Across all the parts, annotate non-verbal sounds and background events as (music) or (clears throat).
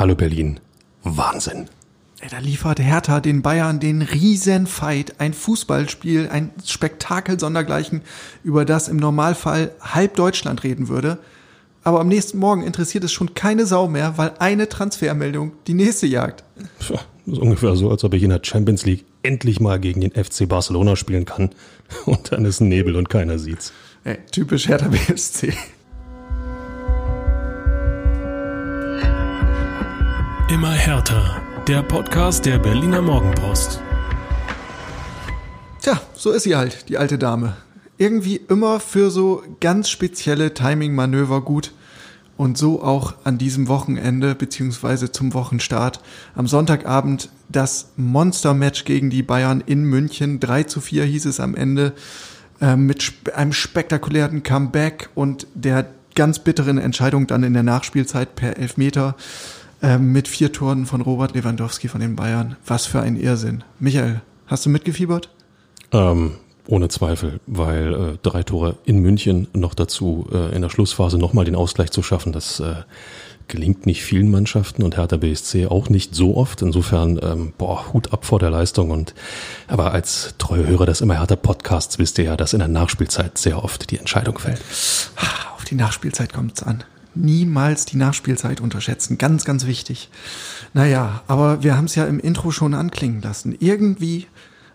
Hallo Berlin. Wahnsinn. Da liefert Hertha den Bayern den Riesenfight, ein Fußballspiel, ein Spektakel sondergleichen, über das im Normalfall halb Deutschland reden würde. Aber am nächsten Morgen interessiert es schon keine Sau mehr, weil eine Transfermeldung die nächste jagt. Das ist ungefähr so, als ob ich in der Champions League endlich mal gegen den FC Barcelona spielen kann. (laughs) Und dann ist Nebel und keiner sieht's. Ey, typisch Hertha BSC. Immer härter. Der Podcast der Berliner Morgenpost. Tja, so ist sie halt, die alte Dame. Irgendwie immer für so ganz spezielle Timing-Manöver gut. Und so auch an diesem Wochenende, beziehungsweise zum Wochenstart. Am Sonntagabend das Monster-Match gegen die Bayern in München. 3 zu 4 hieß es am Ende. Äh, mit einem spektakulären Comeback und der ganz bitteren Entscheidung dann in der Nachspielzeit per Elfmeter. Ähm, mit vier Toren von Robert Lewandowski von den Bayern. Was für ein Irrsinn. Michael, hast du mitgefiebert? Ähm, ohne Zweifel, weil äh, drei Tore in München noch dazu äh, in der Schlussphase nochmal den Ausgleich zu schaffen, das äh, gelingt nicht vielen Mannschaften und Hertha BSC auch nicht so oft. Insofern, ähm, boah, Hut ab vor der Leistung. Und aber als treue Hörer des immer Hertha Podcasts wisst ihr ja, dass in der Nachspielzeit sehr oft die Entscheidung fällt. Auf die Nachspielzeit kommt's an niemals die Nachspielzeit unterschätzen. Ganz, ganz wichtig. Naja, aber wir haben es ja im Intro schon anklingen lassen. Irgendwie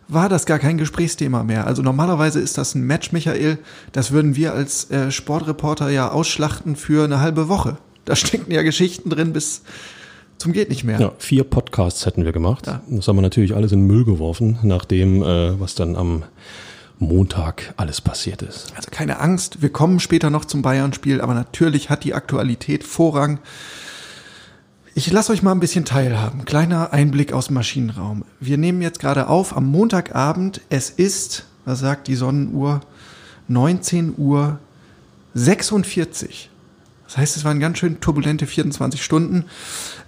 war das gar kein Gesprächsthema mehr. Also normalerweise ist das ein Match, Michael, das würden wir als äh, Sportreporter ja ausschlachten für eine halbe Woche. Da stecken ja Geschichten drin bis zum geht nicht mehr. Ja, vier Podcasts hätten wir gemacht. Ja. Das haben wir natürlich alles in Müll geworfen, nachdem, äh, was dann am Montag alles passiert ist. Also keine Angst, wir kommen später noch zum Bayern-Spiel, aber natürlich hat die Aktualität Vorrang. Ich lasse euch mal ein bisschen teilhaben. Kleiner Einblick aus dem Maschinenraum. Wir nehmen jetzt gerade auf am Montagabend. Es ist, was sagt die Sonnenuhr? 19 Uhr 46. Das heißt, es waren ganz schön turbulente 24 Stunden.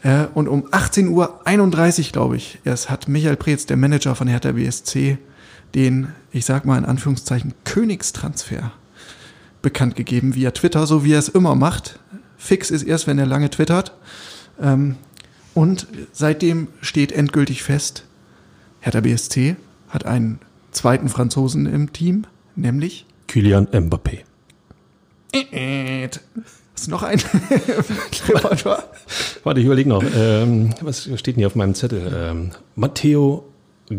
Äh, und um 18 Uhr 31, glaube ich, erst hat Michael Preetz, der Manager von Hertha BSC, den, ich sag mal in Anführungszeichen, Königstransfer bekannt gegeben via Twitter, so wie er es immer macht. Fix ist erst, wenn er lange twittert. Ähm, und seitdem steht endgültig fest, Hertha BSC hat einen zweiten Franzosen im Team, nämlich Kylian Mbappé. Hast du noch einen? (laughs) Warte, ich überlege noch. Ähm, was steht denn hier auf meinem Zettel? Ähm, Matteo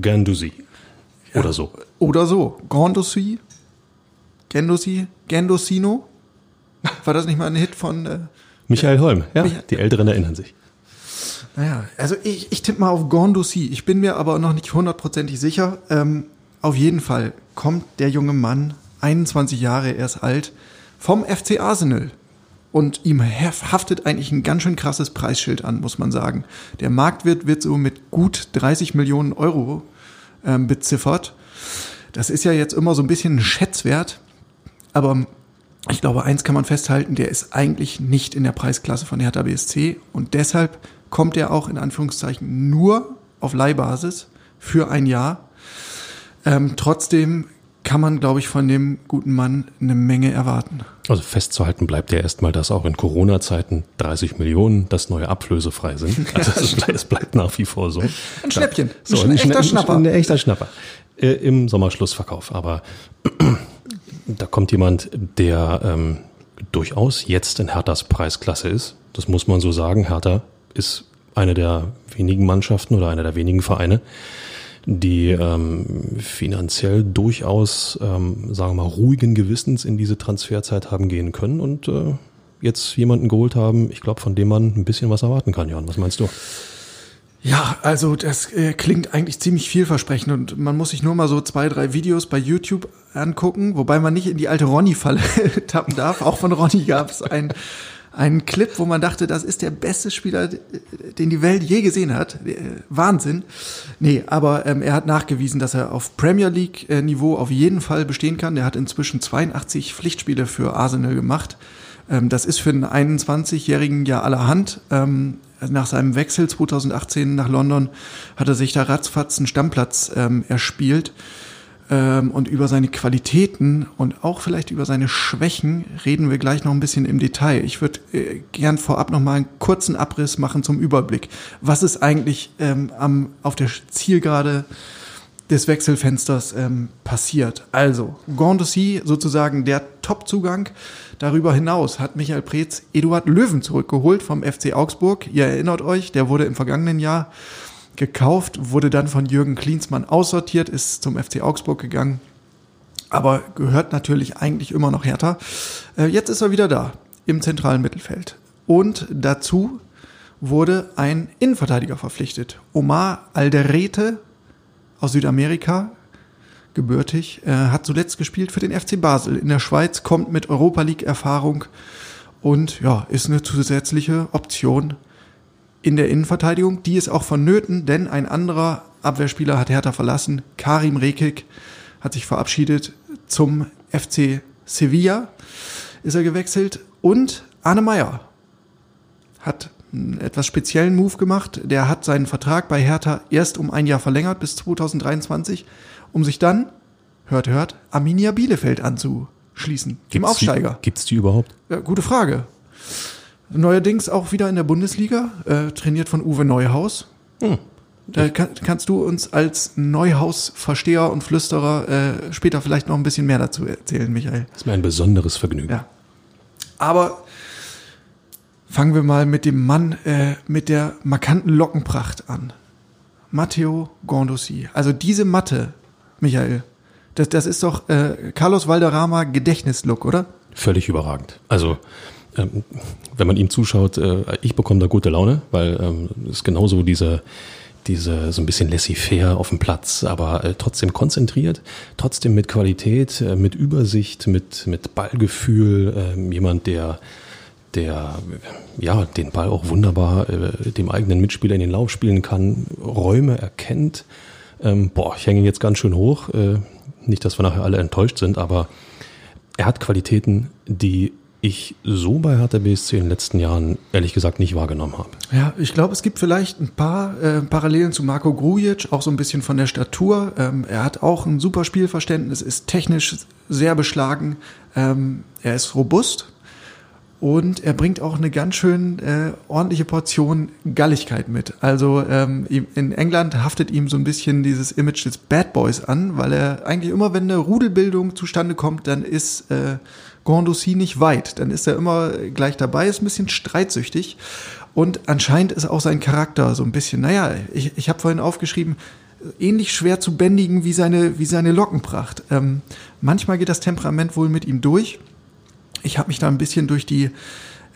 Gandusi. Oder so. Oder so. Gandossi? Gendossi? Gendosino? War das nicht mal ein Hit von äh, Michael Holm? Ja, Michael. die Älteren erinnern sich. Naja, also ich, ich tippe mal auf Gondossi. Ich bin mir aber noch nicht hundertprozentig sicher. Ähm, auf jeden Fall kommt der junge Mann, 21 Jahre, er ist alt, vom FC Arsenal. Und ihm haftet eigentlich ein ganz schön krasses Preisschild an, muss man sagen. Der Marktwert wird so mit gut 30 Millionen Euro ähm, beziffert. Das ist ja jetzt immer so ein bisschen ein Schätzwert, aber ich glaube, eins kann man festhalten, der ist eigentlich nicht in der Preisklasse von Hertha BSC und deshalb kommt er auch in Anführungszeichen nur auf Leihbasis für ein Jahr. Ähm, trotzdem kann man, glaube ich, von dem guten Mann eine Menge erwarten. Also festzuhalten bleibt ja erstmal, dass auch in Corona-Zeiten 30 Millionen das neue ablösefrei sind. (laughs) Also es, bleibt nach wie vor so. Ein Schnäppchen. So, ein, ein echter Schnapper. Ein, echter Schnapper. Äh, Im Sommerschlussverkauf. Aber (clears throat) da kommt jemand, der ähm, durchaus jetzt in Herthas Preisklasse ist. Das muss man so sagen. Hertha ist eine der wenigen Mannschaften oder einer der wenigen Vereine, die ähm, finanziell durchaus, ähm, sagen wir mal, ruhigen Gewissens in diese Transferzeit haben gehen können und äh, jetzt jemanden geholt haben, ich glaube, von dem man ein bisschen was erwarten kann, Jan. Was meinst du? Ja, also das äh, klingt eigentlich ziemlich vielversprechend und man muss sich nur mal so zwei, drei Videos bei YouTube angucken, wobei man nicht in die alte Ronny-Falle (laughs) tappen darf. Auch von Ronny gab es ein einen Clip, wo man dachte, das ist der beste Spieler, den die Welt je gesehen hat. Äh, Wahnsinn. Nee, aber ähm, er hat nachgewiesen, dass er auf Premier League-Niveau auf jeden Fall bestehen kann. Der hat inzwischen 82 Pflichtspiele für Arsenal gemacht. Ähm, das ist für einen 21-Jährigen ja allerhand. Ähm, nach seinem Wechsel 2018 nach London hat er sich da ratzfatz einen Stammplatz ähm, erspielt. Ähm, und über seine Qualitäten und auch vielleicht über seine Schwächen reden wir gleich noch ein bisschen im Detail. Ich würde äh, gern vorab noch mal einen kurzen Abriss machen zum Überblick. Was ist eigentlich ähm, am, auf der Zielgerade des Wechselfensters ähm, passiert? Also, Gondossi sozusagen der Top-Zugang. Darüber hinaus hat Michael Preetz Eduard Löwen zurückgeholt vom FC Augsburg. Ihr erinnert euch, der wurde im vergangenen Jahr gekauft, wurde dann von Jürgen Klinsmann aussortiert, ist zum FC Augsburg gegangen, aber gehört natürlich eigentlich immer noch härter. Äh, jetzt ist er wieder da im zentralen Mittelfeld. Und dazu wurde ein Innenverteidiger verpflichtet. Omar Alderete aus Südamerika, gebürtig, äh, hat zuletzt gespielt für den FC Basel in der Schweiz, kommt mit Europa League Erfahrung und ja, ist eine zusätzliche Option in der Innenverteidigung. Die ist auch vonnöten, denn ein anderer Abwehrspieler hat Hertha verlassen. Karim Rekik hat sich verabschiedet zum FC Sevilla, ist er gewechselt. Und Arne Meyer hat einen etwas speziellen Move gemacht. Der hat seinen Vertrag bei Hertha erst um ein Jahr verlängert bis 2023, um sich dann, hört, hört, Arminia Bielefeld anzuschließen, Gibt's dem Aufsteiger. Die, gibt's die überhaupt? Ja, gute Frage. Neuerdings auch wieder in der Bundesliga, äh, trainiert von Uwe Neuhaus. Hm. Da kann, kannst du uns als Neuhaus-Versteher und Flüsterer äh, später vielleicht noch ein bisschen mehr dazu erzählen, Michael. Das ist mir ein besonderes Vergnügen. Ja. Aber fangen wir mal mit dem Mann äh, mit der markanten Lockenpracht an. Matteo Gondossi. Also diese Matte, Michael, das, das ist doch äh, Carlos Valderrama Gedächtnislook, oder? Völlig überragend. Also ähm, wenn man ihm zuschaut, äh, ich bekomme da gute Laune, weil ähm, es genauso diese, diese so ein bisschen laissez-faire auf dem Platz, aber äh, trotzdem konzentriert, trotzdem mit Qualität, äh, mit Übersicht, mit, mit Ballgefühl, äh, jemand, der der ja den Ball auch wunderbar äh, dem eigenen Mitspieler in den Lauf spielen kann, Räume erkennt. Ähm, boah, ich hänge ihn jetzt ganz schön hoch. Äh, nicht, dass wir nachher alle enttäuscht sind, aber er hat Qualitäten, die ich so bei Hertha BSC in den letzten Jahren ehrlich gesagt nicht wahrgenommen habe. Ja, ich glaube, es gibt vielleicht ein paar äh, Parallelen zu Marco Grujic, auch so ein bisschen von der Statur. Ähm, er hat auch ein super Spielverständnis, ist technisch sehr beschlagen, ähm, er ist robust und er bringt auch eine ganz schön äh, ordentliche Portion Galligkeit mit. Also ähm, in England haftet ihm so ein bisschen dieses Image des Bad Boys an, weil er eigentlich immer, wenn eine Rudelbildung zustande kommt, dann ist äh, Gondossi nicht weit. Dann ist er immer gleich dabei, ist ein bisschen streitsüchtig. Und anscheinend ist auch sein Charakter so ein bisschen, naja, ich, ich habe vorhin aufgeschrieben, ähnlich schwer zu bändigen wie seine, wie seine Lockenpracht. Ähm, manchmal geht das Temperament wohl mit ihm durch. Ich habe mich da ein bisschen durch die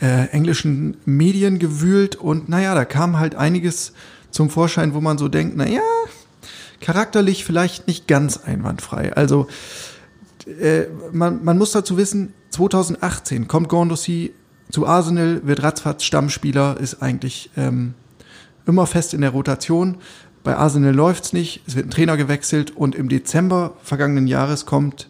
äh, englischen Medien gewühlt und naja, da kam halt einiges zum Vorschein, wo man so denkt, naja, charakterlich vielleicht nicht ganz einwandfrei. Also äh, man, man muss dazu wissen, 2018 kommt Gondossi zu Arsenal, wird ratzfatz Stammspieler, ist eigentlich ähm, immer fest in der Rotation. Bei Arsenal läuft's nicht, es wird ein Trainer gewechselt und im Dezember vergangenen Jahres kommt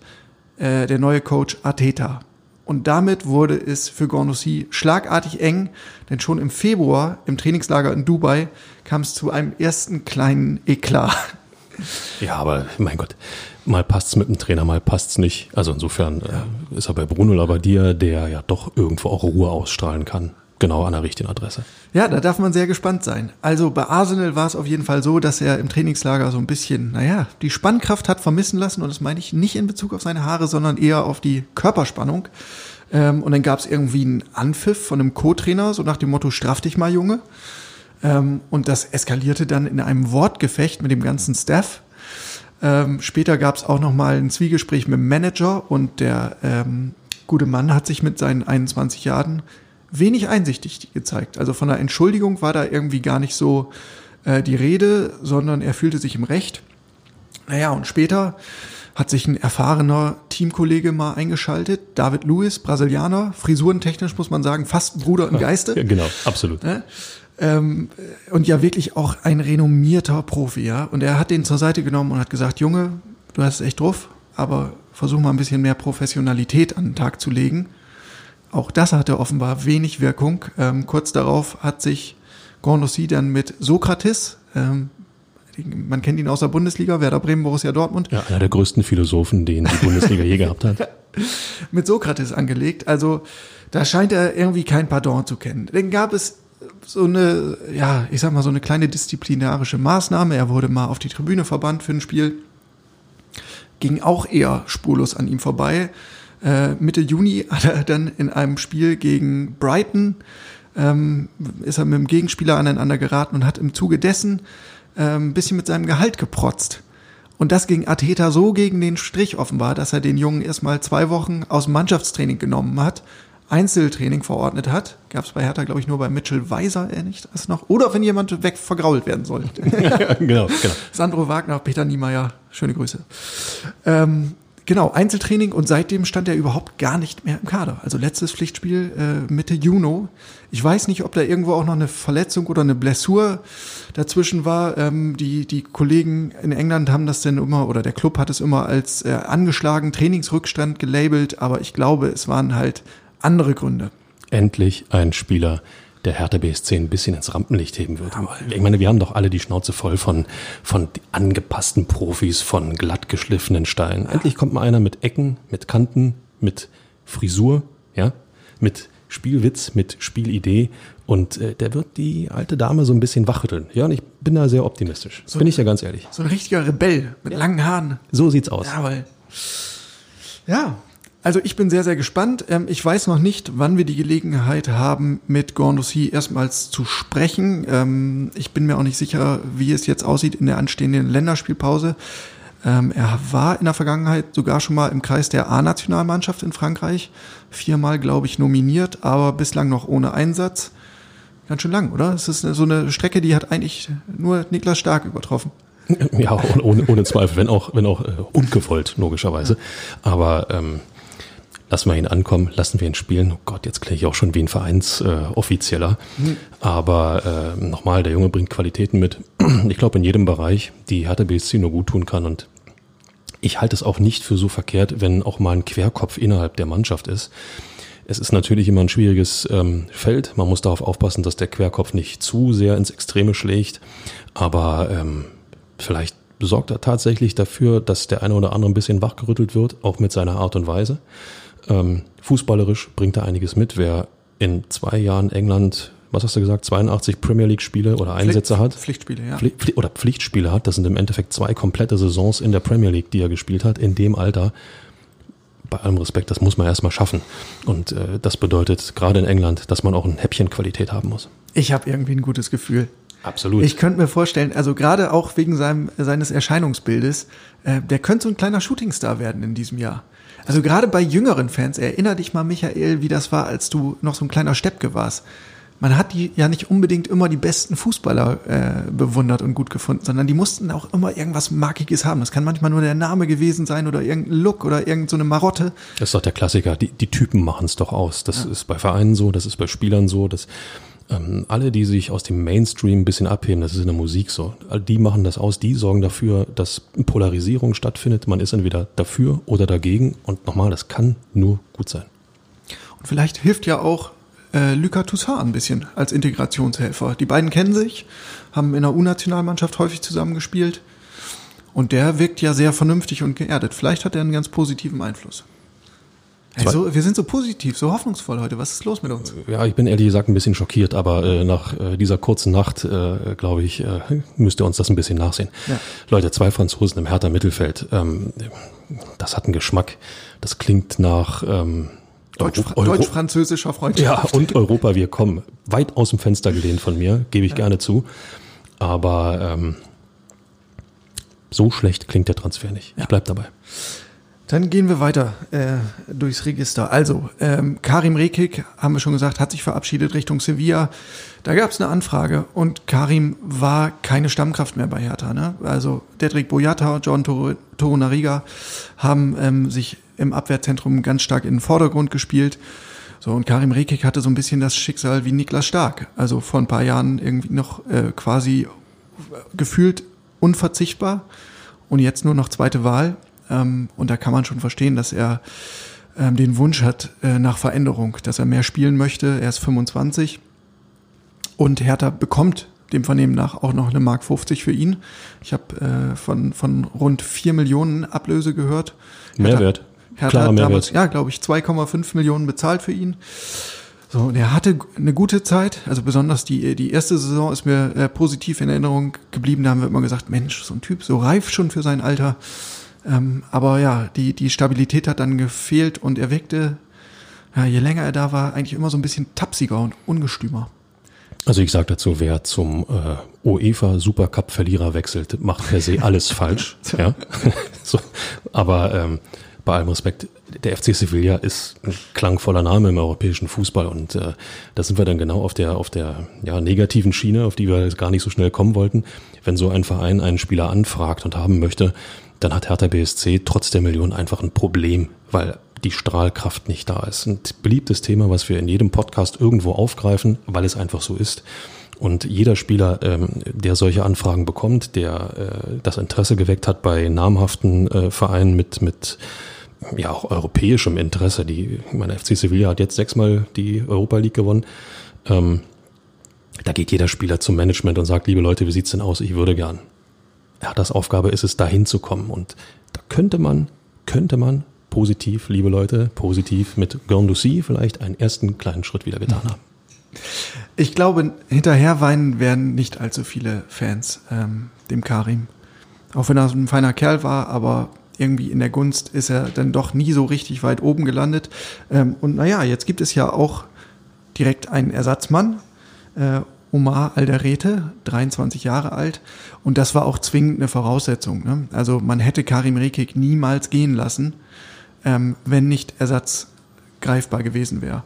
äh, der neue Coach Arteta. Und damit wurde es für Gondossi schlagartig eng, denn schon im Februar im Trainingslager in Dubai kam es zu einem ersten kleinen Eklat. Ja, aber mein Gott, mal passt's mit dem Trainer, mal passt's nicht. Also insofern äh, ist er bei Bruno Labbadia, der ja doch irgendwo auch Ruhe ausstrahlen kann. Genau an der richtigen Adresse. Ja, da darf man sehr gespannt sein. Also bei Arsenal war es auf jeden Fall so, dass er im Trainingslager so ein bisschen, naja, die Spannkraft hat vermissen lassen und das meine ich nicht in Bezug auf seine Haare, sondern eher auf die Körperspannung. Ähm, und dann gab es irgendwie einen Anpfiff von einem Co-Trainer, so nach dem Motto, straff dich mal, Junge. Ähm, und das eskalierte dann in einem Wortgefecht mit dem ganzen Staff. Ähm, später gab es auch noch mal ein Zwiegespräch mit dem Manager und der ähm, gute Mann hat sich mit seinen 21 Jahren wenig einsichtig gezeigt. Also von der Entschuldigung war da irgendwie gar nicht so äh, die Rede, sondern er fühlte sich im Recht. Naja, und später hat sich ein erfahrener Teamkollege mal eingeschaltet, David Lewis, Brasilianer, frisurentechnisch muss man sagen, fast Bruder im Geiste. Ja, genau, absolut. Ne? Ähm, und ja wirklich auch ein renommierter Profi, ja. Und er hat den zur Seite genommen und hat gesagt, Junge, du hast es echt drauf, aber versuch mal ein bisschen mehr Professionalität an den Tag zu legen. Auch das hatte offenbar wenig Wirkung. Ähm, kurz darauf hat sich Gondossi dann mit Sokrates, ähm, Man kennt ihn aus der Bundesliga, Werder Bremen, Borussia Dortmund. Ja, einer der größten Philosophen, den die Bundesliga je gehabt hat. (laughs) Mit Sokrates angelegt. Also da scheint er irgendwie kein Pardon zu kennen. Dann gab es so eine, ja, ich sag mal, so eine kleine disziplinarische Maßnahme. Er wurde mal auf die Tribüne verbannt für ein Spiel. Ging auch eher spurlos an ihm vorbei. Äh, Mitte Juni hat er dann in einem Spiel gegen Brighton ähm, ist er mit dem Gegenspieler aneinander geraten und hat im Zuge dessen äh, ein bisschen mit seinem Gehalt geprotzt. Und das ging Ateta so gegen den Strich offenbar, dass er den Jungen erstmal zwei Wochen aus dem Mannschaftstraining genommen hat, Einzeltraining verordnet hat. Gab es bei Hertha, glaube ich, nur bei Mitchell Weiser, er nicht das noch. Oder wenn jemand weg vergrault werden soll. (laughs) (laughs) genau, genau. Sandro Wagner, Peter Niemeyer, schöne Grüße. Ähm, Genau, Einzeltraining und seitdem stand er überhaupt gar nicht mehr im Kader. Also letztes Pflichtspiel äh, Mitte Juni. Ich weiß nicht, ob da irgendwo auch noch eine Verletzung oder eine Blessur dazwischen war. Ähm, die, die Kollegen in England haben das denn immer, oder der Club hat es immer als äh, angeschlagen Trainingsrückstand gelabelt, aber ich glaube, es waren halt andere Gründe. Endlich ein Spieler, der Hertha BSC ein bisschen ins Rampenlicht heben wird. Ich meine, wir haben doch alle die Schnauze voll von, von angepassten Profis, von glatt geschliffenen Steinen. Endlich kommt mal einer mit Ecken, mit Kanten, mit Frisur, ja, mit Spielwitz, mit Spielidee und äh, der wird die alte Dame so ein bisschen wachrütteln. Ja, und ich bin da sehr optimistisch. So bin ich ja ganz ehrlich. So ein richtiger Rebell mit ja. langen Haaren. So sieht's aus. Jawohl. Ja, also ich bin sehr, sehr gespannt. Ähm, ich weiß noch nicht, wann wir die Gelegenheit haben, mit Gondossi erstmals zu sprechen. Ähm, ich bin mir auch nicht sicher, wie es jetzt aussieht in der anstehenden Länderspielpause. Ähm, er war in der Vergangenheit sogar schon mal im Kreis der A-Nationalmannschaft in Frankreich. Viermal, glaube ich, nominiert, aber bislang noch ohne Einsatz. Ganz schön lang, oder? Es ist so eine Strecke, die hat eigentlich nur Niklas Stark übertroffen. Ja, ohne, ohne Zweifel, wenn auch, wenn auch äh, ungewollt, logischerweise. Aber ähm, lassen wir ihn ankommen, lassen wir ihn spielen. Oh Gott, jetzt klinge ich auch schon wie ein Vereinsoffizieller. Äh, mhm. Aber äh, nochmal, der Junge bringt Qualitäten mit. (clears throat) Ich glaube, in jedem Bereich, die Hertha BSC nur gut tun kann. Und ich halte es auch nicht für so verkehrt, wenn auch mal ein Querkopf innerhalb der Mannschaft ist. Es ist natürlich immer ein schwieriges ähm, Feld. Man muss darauf aufpassen, dass der Querkopf nicht zu sehr ins Extreme schlägt. Aber ähm, vielleicht sorgt er tatsächlich dafür, dass der eine oder andere ein bisschen wachgerüttelt wird, auch mit seiner Art und Weise. Ähm, fußballerisch bringt er einiges mit. Wer in zwei Jahren England, was hast du gesagt, 82 Premier League Spiele oder Einsätze Pflicht, hat? Pflichtspiele, ja. Pflicht, oder Pflichtspiele hat, das sind im Endeffekt zwei komplette Saisons in der Premier League, die er gespielt hat, in dem Alter. Bei allem Respekt, das muss man erstmal schaffen. Und äh, das bedeutet gerade in England, dass man auch ein Häppchen Qualität haben muss. Ich habe irgendwie ein gutes Gefühl. Absolut. Ich könnte mir vorstellen, also gerade auch wegen seinem, seines Erscheinungsbildes, äh, der könnte so ein kleiner Shootingstar werden in diesem Jahr. Also gerade bei jüngeren Fans, erinner dich mal, Michael, wie das war, als du noch so ein kleiner Steppke warst. Man hat die ja nicht unbedingt immer die besten Fußballer äh, bewundert und gut gefunden, sondern die mussten auch immer irgendwas Markiges haben. Das kann manchmal nur der Name gewesen sein oder irgendein Look oder irgendeine so Marotte. Das ist doch der Klassiker. Die, die Typen machen es doch aus. Das ja. ist bei Vereinen so, das ist bei Spielern so, das ähm, alle, die sich aus dem Mainstream ein bisschen abheben, das ist in der Musik so, die machen das aus, die sorgen dafür, dass Polarisierung stattfindet. Man ist entweder dafür oder dagegen und nochmal, das kann nur gut sein. Und vielleicht hilft ja auch äh, Lucas Toussaint ein bisschen als Integrationshelfer. Die beiden kennen sich, haben in der U-Nationalmannschaft häufig zusammengespielt und der wirkt ja sehr vernünftig und geerdet. Vielleicht hat er einen ganz positiven Einfluss. Also, wir sind so positiv, so hoffnungsvoll heute. Was ist los mit uns? Ja, ich bin ehrlich gesagt ein bisschen schockiert, aber äh, nach äh, dieser kurzen Nacht, äh, glaube ich, äh, müsst ihr uns das ein bisschen nachsehen. Ja. Leute, zwei Franzosen im härter Mittelfeld, ähm, das hat einen Geschmack. Das klingt nach ähm, Deutsch-französischer Freundschaft. Ja, und Europa, wir kommen. Weit aus dem Fenster gelehnt von mir, gebe ich ja. gerne zu. Aber ähm, so schlecht klingt der Transfer nicht. Ja. Ich bleib dabei. Dann gehen wir weiter äh, durchs Register. Also, ähm, Karim Rekik, haben wir schon gesagt, hat sich verabschiedet Richtung Sevilla. Da gab es eine Anfrage und Karim war keine Stammkraft mehr bei Hertha. Ne? Also Dedrick Boyata, John Torunariga haben ähm, sich im Abwehrzentrum ganz stark in den Vordergrund gespielt. So, und Karim Rekik hatte so ein bisschen das Schicksal wie Niklas Stark. Also vor ein paar Jahren irgendwie noch äh, quasi gefühlt unverzichtbar und jetzt nur noch zweite Wahl. Ähm, und da kann man schon verstehen, dass er ähm, den Wunsch hat äh, nach Veränderung, dass er mehr spielen möchte. Er ist 25 und Hertha bekommt dem Vernehmen nach auch noch eine Mark 50 für ihn. Ich habe äh, von, von rund 4 Millionen Ablöse gehört. Mehrwert. Hertha Klarer hat Mehrwert. damals, ja, glaube ich, 2,5 Millionen bezahlt für ihn. So, und er hatte eine gute Zeit, also besonders die, die erste Saison ist mir äh, positiv in Erinnerung geblieben. Da haben wir immer gesagt, Mensch, so ein Typ, so reif schon für sein Alter. Ähm, aber ja, die, die Stabilität hat dann gefehlt und er wirkte, ja, je länger er da war, eigentlich immer so ein bisschen tapsiger und ungestümer. Also ich sage dazu, wer zum äh, UEFA Supercup Verlierer wechselt, macht per se alles (laughs) falsch. Ja. (laughs) so, aber ähm, bei allem Respekt, der FC Sevilla ist ein klangvoller Name im europäischen Fußball und äh, da sind wir dann genau auf der auf der ja, negativen Schiene, auf die wir gar nicht so schnell kommen wollten. Wenn so ein Verein einen Spieler anfragt und haben möchte, dann hat Hertha BSC trotz der Millionen einfach ein Problem, weil die Strahlkraft nicht da ist. Ein beliebtes Thema, was wir in jedem Podcast irgendwo aufgreifen, weil es einfach so ist. Und jeder Spieler, ähm, der solche Anfragen bekommt, der äh, das Interesse geweckt hat bei namhaften äh, Vereinen mit, mit ja auch europäischem Interesse, die, meine, FC Sevilla hat jetzt sechsmal die Europa League gewonnen, ähm, da geht jeder Spieler zum Management und sagt, liebe Leute, wie sieht's denn aus? Ich würde gern. Herthas Aufgabe ist es, dahin zu kommen. Und da könnte man, könnte man positiv, liebe Leute, positiv mit Gondoucy vielleicht einen ersten kleinen Schritt wieder getan haben. Ich glaube, hinterher weinen werden nicht allzu viele Fans ähm, dem Karim. Auch wenn er so ein feiner Kerl war, aber irgendwie in der Gunst ist er dann doch nie so richtig weit oben gelandet. Ähm, und naja, jetzt gibt es ja auch direkt einen Ersatzmann, äh, Omar Alderete, 23 Jahre alt. Und das war auch zwingend eine Voraussetzung. Ne? Also man hätte Karim Rekik niemals gehen lassen, ähm, wenn nicht Ersatz greifbar gewesen wäre.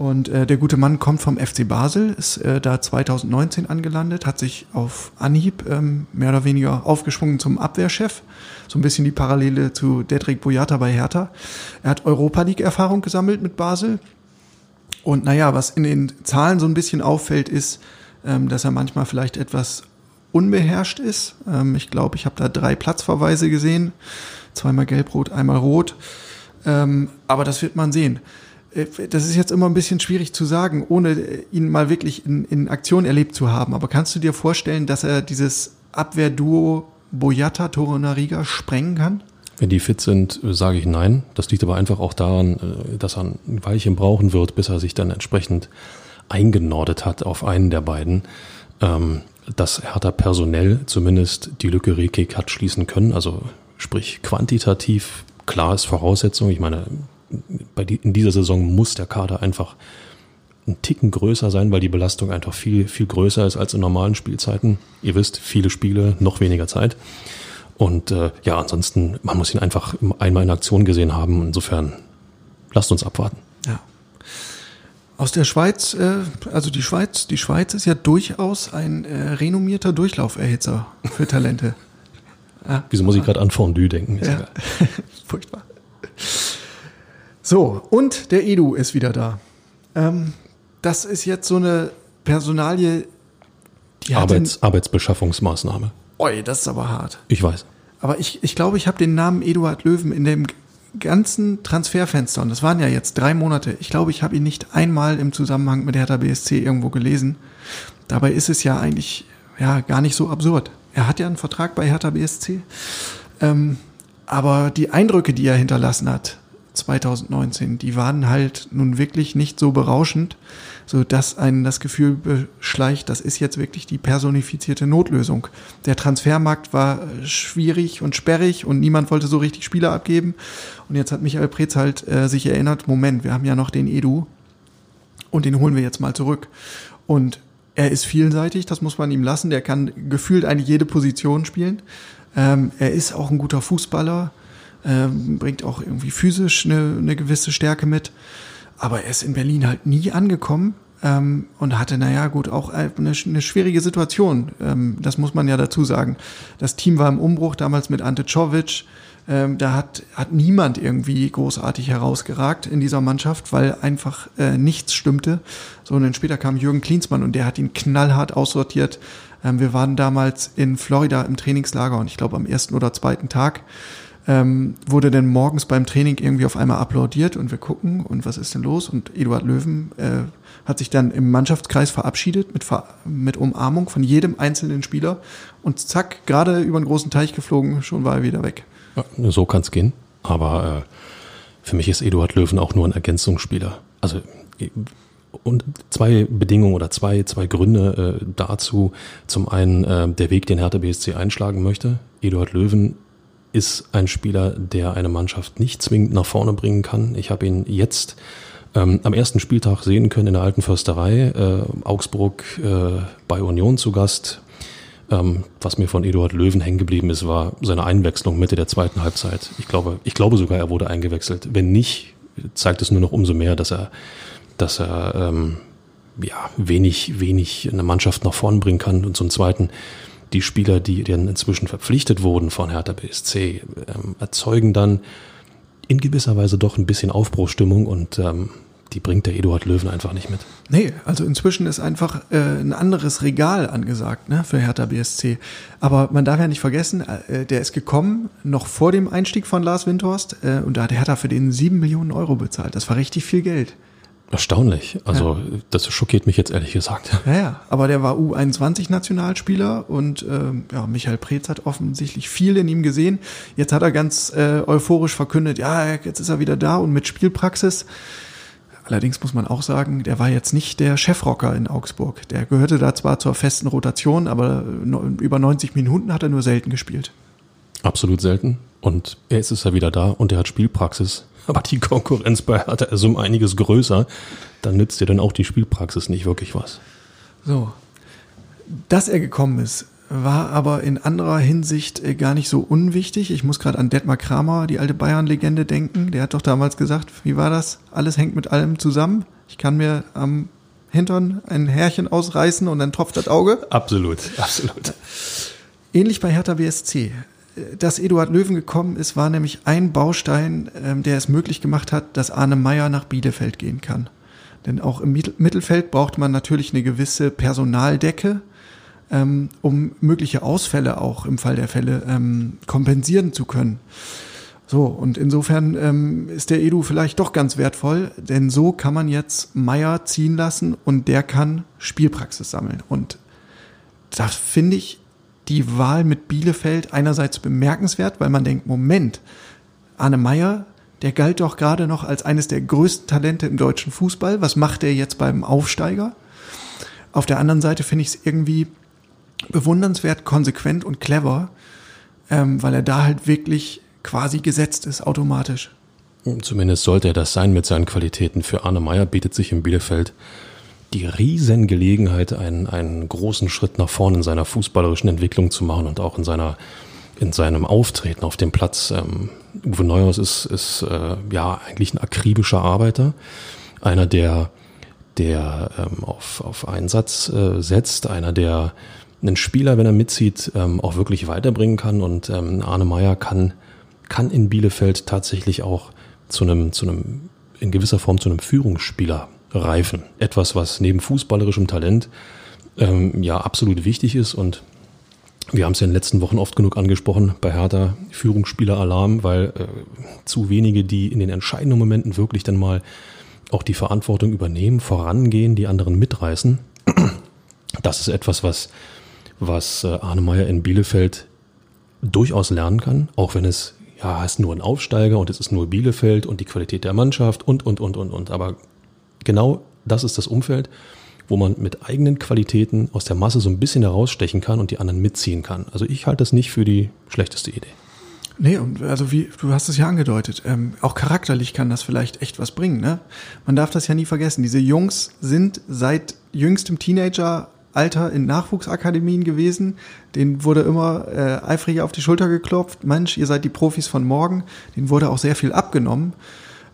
Und äh, der gute Mann kommt vom FC Basel, ist äh, da 2019 angelandet, hat sich auf Anhieb ähm, mehr oder weniger aufgeschwungen zum Abwehrchef. So ein bisschen die Parallele zu Dedrick Boyata bei Hertha. Er hat Europa League-Erfahrung gesammelt mit Basel. Und naja, was in den Zahlen so ein bisschen auffällt, ist, ähm, dass er manchmal vielleicht etwas unbeherrscht ist. Ähm, ich glaube, ich habe da drei Platzverweise gesehen. Zweimal gelb-rot, einmal rot. Ähm, aber das wird man sehen. Äh, Das ist jetzt immer ein bisschen schwierig zu sagen, ohne ihn mal wirklich in, in Aktion erlebt zu haben. Aber kannst du dir vorstellen, dass er dieses Abwehrduo Boyata Torunariga sprengen kann? Wenn die fit sind, äh, sage ich nein. Das liegt aber einfach auch daran, äh, dass er ein Weilchen brauchen wird, bis er sich dann entsprechend eingenordet hat auf einen der beiden. Ähm, dass Hertha personell zumindest die Lücke Rekik hat schließen können. Also sprich quantitativ klar ist Voraussetzung. Ich meine, bei die, in dieser Saison muss der Kader einfach einen Ticken größer sein, weil die Belastung einfach viel, viel größer ist als in normalen Spielzeiten. Ihr wisst, viele Spiele, noch weniger Zeit. Und äh, ja, ansonsten, man muss ihn einfach einmal in Aktion gesehen haben. Insofern, lasst uns abwarten. Aus der Schweiz, äh, also die Schweiz, die Schweiz ist ja durchaus ein äh, renommierter Durchlauferhitzer für Talente. (laughs) Ja. Wieso muss ich gerade an Fondue denken? Ist Ja. (laughs) Furchtbar. So, und der Edu ist wieder da. Ähm, das ist jetzt so eine Personalie, die Arbeits, Arbeitsbeschaffungsmaßnahme. Oi, das ist aber hart. Ich weiß. Aber ich, ich glaube, ich habe den Namen Eduard Löwen in dem ganzen Transferfenster, und das waren ja jetzt drei Monate, ich glaube, ich habe ihn nicht einmal im Zusammenhang mit Hertha BSC irgendwo gelesen. Dabei ist es ja eigentlich ja gar nicht so absurd. Er hat ja einen Vertrag bei Hertha BSC. Ähm, aber die Eindrücke, die er hinterlassen hat, 2019, die waren halt nun wirklich nicht so berauschend, so dass einen das Gefühl beschleicht, das ist jetzt wirklich die personifizierte Notlösung. Der Transfermarkt war schwierig und sperrig und niemand wollte so richtig Spieler abgeben. Und jetzt hat Michael Preetz halt äh, sich erinnert, Moment, wir haben ja noch den Edu und den holen wir jetzt mal zurück. Und er ist vielseitig, das muss man ihm lassen. Der kann gefühlt eigentlich jede Position spielen. Ähm, er ist auch ein guter Fußballer, ähm, bringt auch irgendwie physisch eine, eine gewisse Stärke mit. Aber er ist in Berlin halt nie angekommen ähm, und hatte, naja, gut, auch eine, eine schwierige Situation. Ähm, das muss man ja dazu sagen. Das Team war im Umbruch damals mit Ante Czovic. Ähm, da hat, hat niemand irgendwie großartig herausgeragt in dieser Mannschaft, weil einfach äh, nichts stimmte. So, und dann später kam Jürgen Klinsmann und der hat ihn knallhart aussortiert. Ähm, wir waren damals in Florida im Trainingslager und ich glaube am ersten oder zweiten Tag ähm, wurde denn morgens beim Training irgendwie auf einmal applaudiert und wir gucken und was ist denn los? Und Eduard Löwen äh, hat sich dann im Mannschaftskreis verabschiedet mit, mit Umarmung von jedem einzelnen Spieler und zack, gerade über einen großen Teich geflogen, schon war er wieder weg. Ja, so kann es gehen. Aber äh, für mich ist Eduard Löwen auch nur ein Ergänzungsspieler. Also und zwei Bedingungen oder zwei, zwei Gründe äh, dazu. Zum einen äh, der Weg, den Hertha BSC einschlagen möchte. Eduard Löwen ist ein Spieler, der eine Mannschaft nicht zwingend nach vorne bringen kann. Ich habe ihn jetzt ähm, am ersten Spieltag sehen können in der alten Försterei. Äh, Augsburg äh, bei Union zu Gast. Ähm, was mir von Eduard Löwen hängen geblieben ist, war seine Einwechslung Mitte der zweiten Halbzeit. Ich glaube, ich glaube sogar, er wurde eingewechselt. Wenn nicht, zeigt es nur noch umso mehr, dass er, dass er ähm, ja wenig, wenig eine Mannschaft nach vorn bringen kann. Und zum Zweiten, die Spieler, die dann inzwischen verpflichtet wurden von Hertha BSC, ähm, erzeugen dann in gewisser Weise doch ein bisschen Aufbruchstimmung und ähm, die bringt der Eduard Löwen einfach nicht mit. Nee, also inzwischen ist einfach äh, ein anderes Regal angesagt ne, für Hertha BSC. Aber man darf ja nicht vergessen, äh, der ist gekommen noch vor dem Einstieg von Lars Windhorst äh, und da hat Hertha für den sieben Millionen Euro bezahlt. Das war richtig viel Geld. Erstaunlich. Also ja. das schockiert mich jetzt ehrlich gesagt. Ja, ja, aber der war U21-Nationalspieler und ähm, ja, Michael Preetz hat offensichtlich viel in ihm gesehen. Jetzt hat er ganz äh, euphorisch verkündet, ja, jetzt ist er wieder da und mit Spielpraxis. Allerdings muss man auch sagen, der war jetzt nicht der Chefrocker in Augsburg. Der gehörte da zwar zur festen Rotation, aber über 90 Minuten hat er nur selten gespielt. Absolut selten. Und jetzt ist er wieder da und er hat Spielpraxis. (laughs) Aber die Konkurrenz bei Hertha ist um einiges größer. Dann nützt dir dann auch die Spielpraxis nicht wirklich was. So. Dass er gekommen ist, war aber in anderer Hinsicht äh, gar nicht so unwichtig. Ich muss gerade an Detmar Kramer, die alte Bayern-Legende, denken. Der hat doch damals gesagt, wie war das? Alles hängt mit allem zusammen. Ich kann mir am Hintern ein Härchen ausreißen und dann tropft das Auge. Absolut, (laughs) absolut. Ähnlich bei Hertha BSC. Dass Eduard Löwen gekommen ist, war nämlich ein Baustein, ähm, der es möglich gemacht hat, dass Arne Meyer nach Bielefeld gehen kann. Denn auch im Mittelfeld braucht man natürlich eine gewisse Personaldecke ähm, um mögliche Ausfälle auch im Fall der Fälle ähm, kompensieren zu können. So, und insofern ähm, ist der Edu vielleicht doch ganz wertvoll, denn so kann man jetzt Meier ziehen lassen und der kann Spielpraxis sammeln. Und da finde ich die Wahl mit Bielefeld einerseits bemerkenswert, weil man denkt, Moment, Arne Meier, der galt doch gerade noch als eines der größten Talente im deutschen Fußball. Was macht er jetzt beim Aufsteiger? Auf der anderen Seite finde ich es irgendwie bewundernswert, konsequent und clever, ähm, weil er da halt wirklich quasi gesetzt ist, automatisch. Zumindest sollte er das sein mit seinen Qualitäten. Für Arne Meyer bietet sich in Bielefeld die Riesengelegenheit, einen, einen großen Schritt nach vorne in seiner fußballerischen Entwicklung zu machen und auch in seiner in seinem Auftreten auf dem Platz. Ähm, Uwe Neuhaus ist, ist äh, ja eigentlich ein akribischer Arbeiter, einer, der, der ähm, auf, auf Einsatz äh, setzt, einer, der einen Spieler, wenn er mitzieht, ähm, auch wirklich weiterbringen kann. Und ähm, Arne Meyer kann, kann in Bielefeld tatsächlich auch zu einem, zu einem, in gewisser Form zu einem Führungsspieler reifen. Etwas, was neben fußballerischem Talent ähm, ja absolut wichtig ist und wir haben es ja in den letzten Wochen oft genug angesprochen bei Hertha Führungsspieler-Alarm, weil äh, zu wenige, die in den entscheidenden Momenten wirklich dann mal auch die Verantwortung übernehmen, vorangehen, die anderen mitreißen. Das ist etwas, was was äh, Arne Meyer in Bielefeld durchaus lernen kann, auch wenn es, ja, es ist nur ein Aufsteiger und es ist nur Bielefeld und die Qualität der Mannschaft und, und, und, und, und. Aber genau das ist das Umfeld, wo man mit eigenen Qualitäten aus der Masse so ein bisschen herausstechen kann und die anderen mitziehen kann. Also ich halte das nicht für die schlechteste Idee. Nee, und also wie, du hast es ja angedeutet, ähm, auch charakterlich kann das vielleicht echt was bringen, ne? Man darf das ja nie vergessen. Diese Jungs sind seit jüngstem Teenager Alter in Nachwuchsakademien gewesen. Den wurde immer äh, eifrig auf die Schulter geklopft. Mensch, ihr seid die Profis von morgen. Den wurde auch sehr viel abgenommen.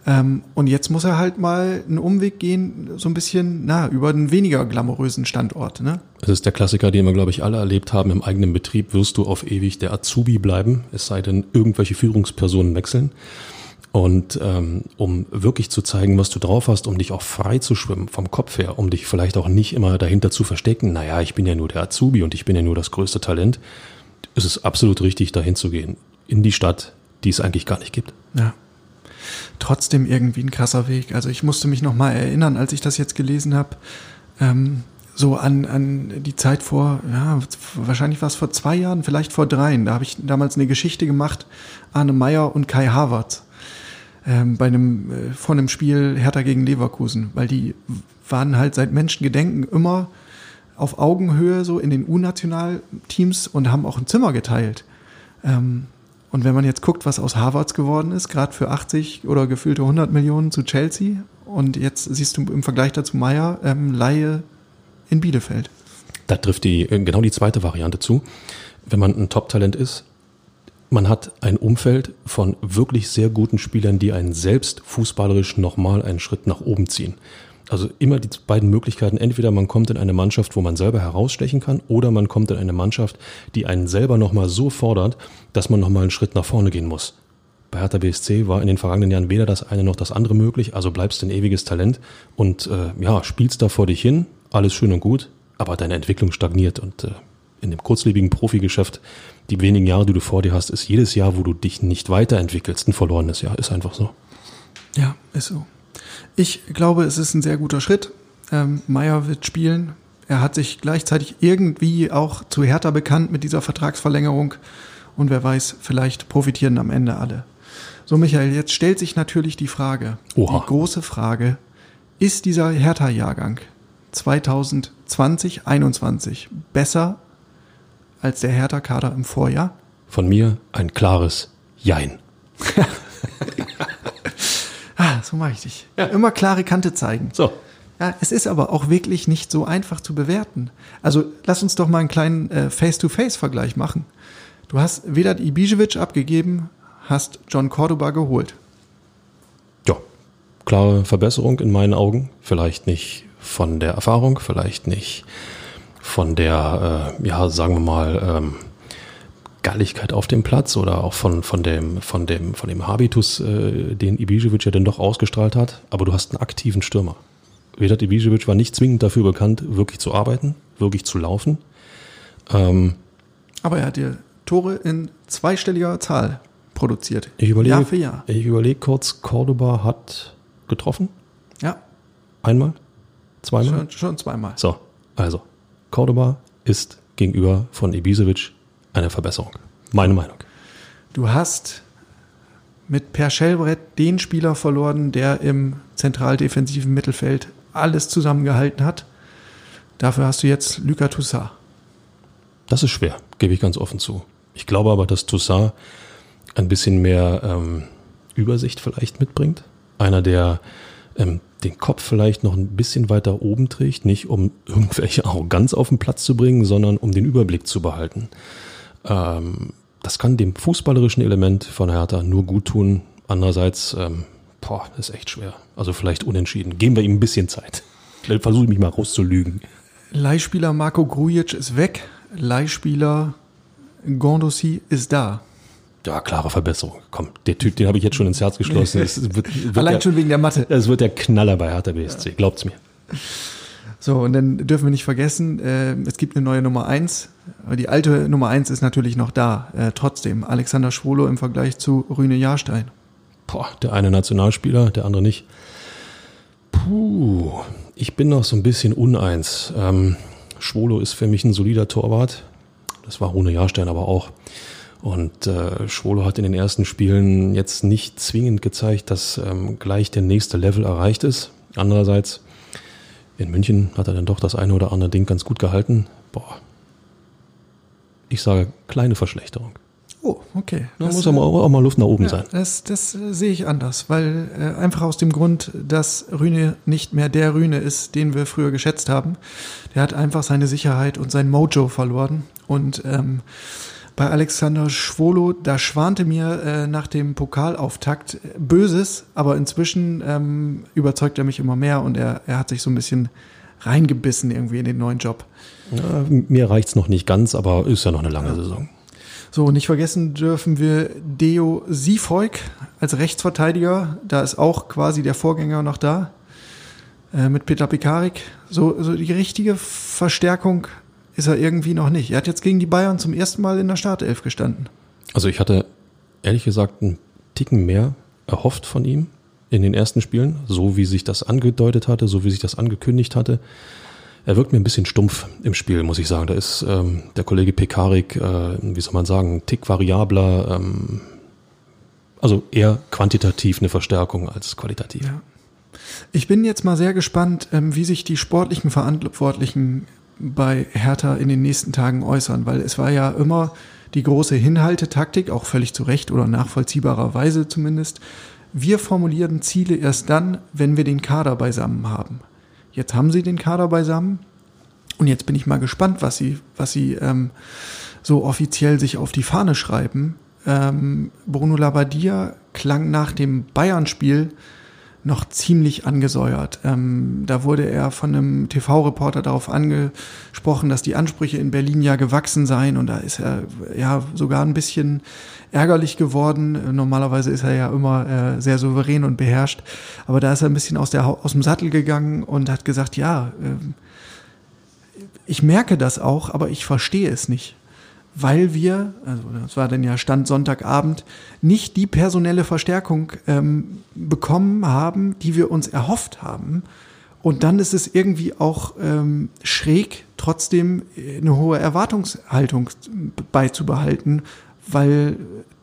Ähm, und jetzt muss er halt mal einen Umweg gehen, so ein bisschen, na, über einen weniger glamourösen Standort. Ne? Das ist der Klassiker, den wir, glaube ich, alle erlebt haben. Im eigenen Betrieb wirst du auf ewig der Azubi bleiben, es sei denn, irgendwelche Führungspersonen wechseln. Und ähm, um wirklich zu zeigen, was du drauf hast, um dich auch frei zu schwimmen vom Kopf her, um dich vielleicht auch nicht immer dahinter zu verstecken, naja, ich bin ja nur der Azubi und ich bin ja nur das größte Talent, ist es absolut richtig, dahin zu gehen. In die Stadt, die es eigentlich gar nicht gibt. Ja. Trotzdem irgendwie ein krasser Weg. Also ich musste mich nochmal erinnern, als ich das jetzt gelesen habe, ähm, so an, an die Zeit vor, ja, wahrscheinlich war es vor zwei Jahren, vielleicht vor dreien. Da habe ich damals eine Geschichte gemacht, Arne Meyer und Kai Havertz, ähm, bei einem, äh, vor einem Spiel Hertha gegen Leverkusen, weil die waren halt seit Menschengedenken immer auf Augenhöhe so in den U-Nationalteams und haben auch ein Zimmer geteilt. Ähm, und wenn man jetzt guckt, was aus Harvards geworden ist, gerade für 80 oder gefühlte 100 Millionen zu Chelsea und jetzt siehst du im Vergleich dazu Meier, ähm, Laie in Bielefeld. Da trifft die, äh, genau die zweite Variante zu. Wenn man ein Top-Talent ist, man hat ein Umfeld von wirklich sehr guten Spielern, die einen selbst fußballerisch nochmal einen Schritt nach oben ziehen. Also immer die beiden Möglichkeiten. Entweder man kommt in eine Mannschaft, wo man selber herausstechen kann, oder man kommt in eine Mannschaft, die einen selber nochmal so fordert, dass man nochmal einen Schritt nach vorne gehen muss. Bei Hertha BSC war in den vergangenen Jahren weder das eine noch das andere möglich, also bleibst ein ewiges Talent und äh, ja, spielst da vor dich hin, alles schön und gut, aber deine Entwicklung stagniert und äh, in dem kurzlebigen Profigeschäft, die wenigen Jahre, die du vor dir hast, ist jedes Jahr, wo du dich nicht weiterentwickelst, ein verlorenes Jahr. Ist einfach so. Ja, ist so. Ich glaube, es ist ein sehr guter Schritt. Ähm, Meier wird spielen. Er hat sich gleichzeitig irgendwie auch zu Hertha bekannt mit dieser Vertragsverlängerung. Und wer weiß, vielleicht profitieren am Ende alle. So, Michael, jetzt stellt sich natürlich die Frage, Oha. die große Frage, ist dieser Hertha-Jahrgang 2020, 21 besser als der Hertha-Kader im Vorjahr? Von mir ein klares Jein. (laughs) So mache ich dich. Ja. Immer klare Kante zeigen. So. Ja, es ist aber auch wirklich nicht so einfach zu bewerten. Also lass uns doch mal einen kleinen äh, Face-to-Face-Vergleich machen. Du hast Vedat Ibisevic abgegeben, hast John Cordoba geholt. Ja, klare Verbesserung in meinen Augen. Vielleicht nicht von der Erfahrung, vielleicht nicht von der, äh, ja, sagen wir mal, ähm, Galligkeit auf dem Platz oder auch von, von, dem, von, dem, von dem Habitus, äh, den Ibisevic ja dann doch ausgestrahlt hat. Aber du hast einen aktiven Stürmer. Vedat Ibisevic war nicht zwingend dafür bekannt, wirklich zu arbeiten, wirklich zu laufen. Ähm, Aber er hat dir Tore in zweistelliger Zahl produziert. Ich überlege, Jahr für Jahr. Ich überlege kurz, Cordoba hat getroffen? Ja. Einmal? Zweimal? Schon, schon zweimal. So, also, Cordoba ist gegenüber von Ibisevic eine Verbesserung. Meine Meinung. Du hast mit Per Schellbrett den Spieler verloren, der im zentral-defensiven Mittelfeld alles zusammengehalten hat. Dafür hast du jetzt Lucas Toussaint. Das ist schwer, gebe ich ganz offen zu. Ich glaube aber, dass Toussaint ein bisschen mehr ähm, Übersicht vielleicht mitbringt. Einer, der ähm, den Kopf vielleicht noch ein bisschen weiter oben trägt, nicht um (laughs) irgendwelche Arroganz auf den Platz zu bringen, sondern um den Überblick zu behalten. Ähm, das kann dem fußballerischen Element von Hertha nur gut tun. Andererseits, ähm, boah, ist echt schwer. Also vielleicht unentschieden. Geben wir ihm ein bisschen Zeit. Vielleicht versuche ich mich mal rauszulügen. Leihspieler Marco Grujic ist weg. Leihspieler Gondossi ist da. Ja, klare Verbesserung. Komm, der Typ, den habe ich jetzt schon ins Herz geschlossen. (laughs) Wird, wird Allein der, schon wegen der Mathe. Es wird der Knaller bei Hertha BSC, glaubt's mir. So, und dann dürfen wir nicht vergessen, äh, es gibt eine neue Nummer eins. Aber die alte Nummer eins ist natürlich noch da. Äh, trotzdem, Alexander Schwolo im Vergleich zu Rüne Jahrstein. Boah, der eine Nationalspieler, der andere nicht. Puh, ich bin noch so ein bisschen uneins. Ähm, Schwolo ist für mich ein solider Torwart. Das war Rune Jahrstein aber auch. Und äh, Schwolo hat in den ersten Spielen jetzt nicht zwingend gezeigt, dass ähm, gleich der nächste Level erreicht ist. Andererseits in München hat er dann doch das eine oder andere Ding ganz gut gehalten. Boah. Ich sage kleine Verschlechterung. Oh, okay. Da muss aber auch, auch, mal Luft nach oben ja, sein. Das, das äh, sehe ich anders, weil äh, einfach aus dem Grund, dass Rühne nicht mehr der Rühne ist, den wir früher geschätzt haben. Der hat einfach seine Sicherheit und sein Mojo verloren. Und ähm, bei Alexander Schwolo, da schwante mir äh, nach dem Pokalauftakt Böses, aber inzwischen ähm, überzeugt er mich immer mehr und er, er hat sich so ein bisschen reingebissen irgendwie in den neuen Job. Ja, mir reicht's noch nicht ganz, aber ist ja noch eine lange ja. Saison. So, nicht vergessen dürfen wir Deo Siefolk als Rechtsverteidiger. Da ist auch quasi der Vorgänger noch da. Äh, mit Peter Pekarik. So, so die richtige Verstärkung ist er irgendwie noch nicht. Er hat jetzt gegen die Bayern zum ersten Mal in der Startelf gestanden. Also ich hatte ehrlich gesagt einen Ticken mehr erhofft von ihm in den ersten Spielen, so wie sich das angedeutet hatte, so wie sich das angekündigt hatte. Er wirkt mir ein bisschen stumpf im Spiel, muss ich sagen. Da ist ähm, der Kollege Pekarik, äh, wie soll man sagen, ein Tick variabler, ähm, also eher quantitativ eine Verstärkung als qualitativ. Ja. Ich bin jetzt mal sehr gespannt, ähm, wie sich die sportlichen Verantwortlichen bei Hertha in den nächsten Tagen äußern, weil es war ja immer die große Hinhaltetaktik, auch völlig zu Recht oder nachvollziehbarerweise zumindest. Wir formulieren Ziele erst dann, wenn wir den Kader beisammen haben. Jetzt haben sie den Kader beisammen und jetzt bin ich mal gespannt, was sie, was sie ähm, so offiziell sich auf die Fahne schreiben. Ähm, Bruno Labbadia klang nach dem Bayern-Spiel noch ziemlich angesäuert. Ähm, da wurde er von einem TV-Reporter darauf angesprochen, dass die Ansprüche in Berlin ja gewachsen seien und da ist er ja sogar ein bisschen ärgerlich geworden. Normalerweise ist er ja immer äh, sehr souverän und beherrscht, aber da ist er ein bisschen aus, der, aus dem Sattel gegangen und hat gesagt, ja, äh, ich merke das auch, aber ich verstehe es nicht weil wir, also das war dann ja Stand Sonntagabend, nicht die personelle Verstärkung ähm, bekommen haben, die wir uns erhofft haben. Und dann ist es irgendwie auch ähm, schräg, trotzdem eine hohe Erwartungshaltung beizubehalten, weil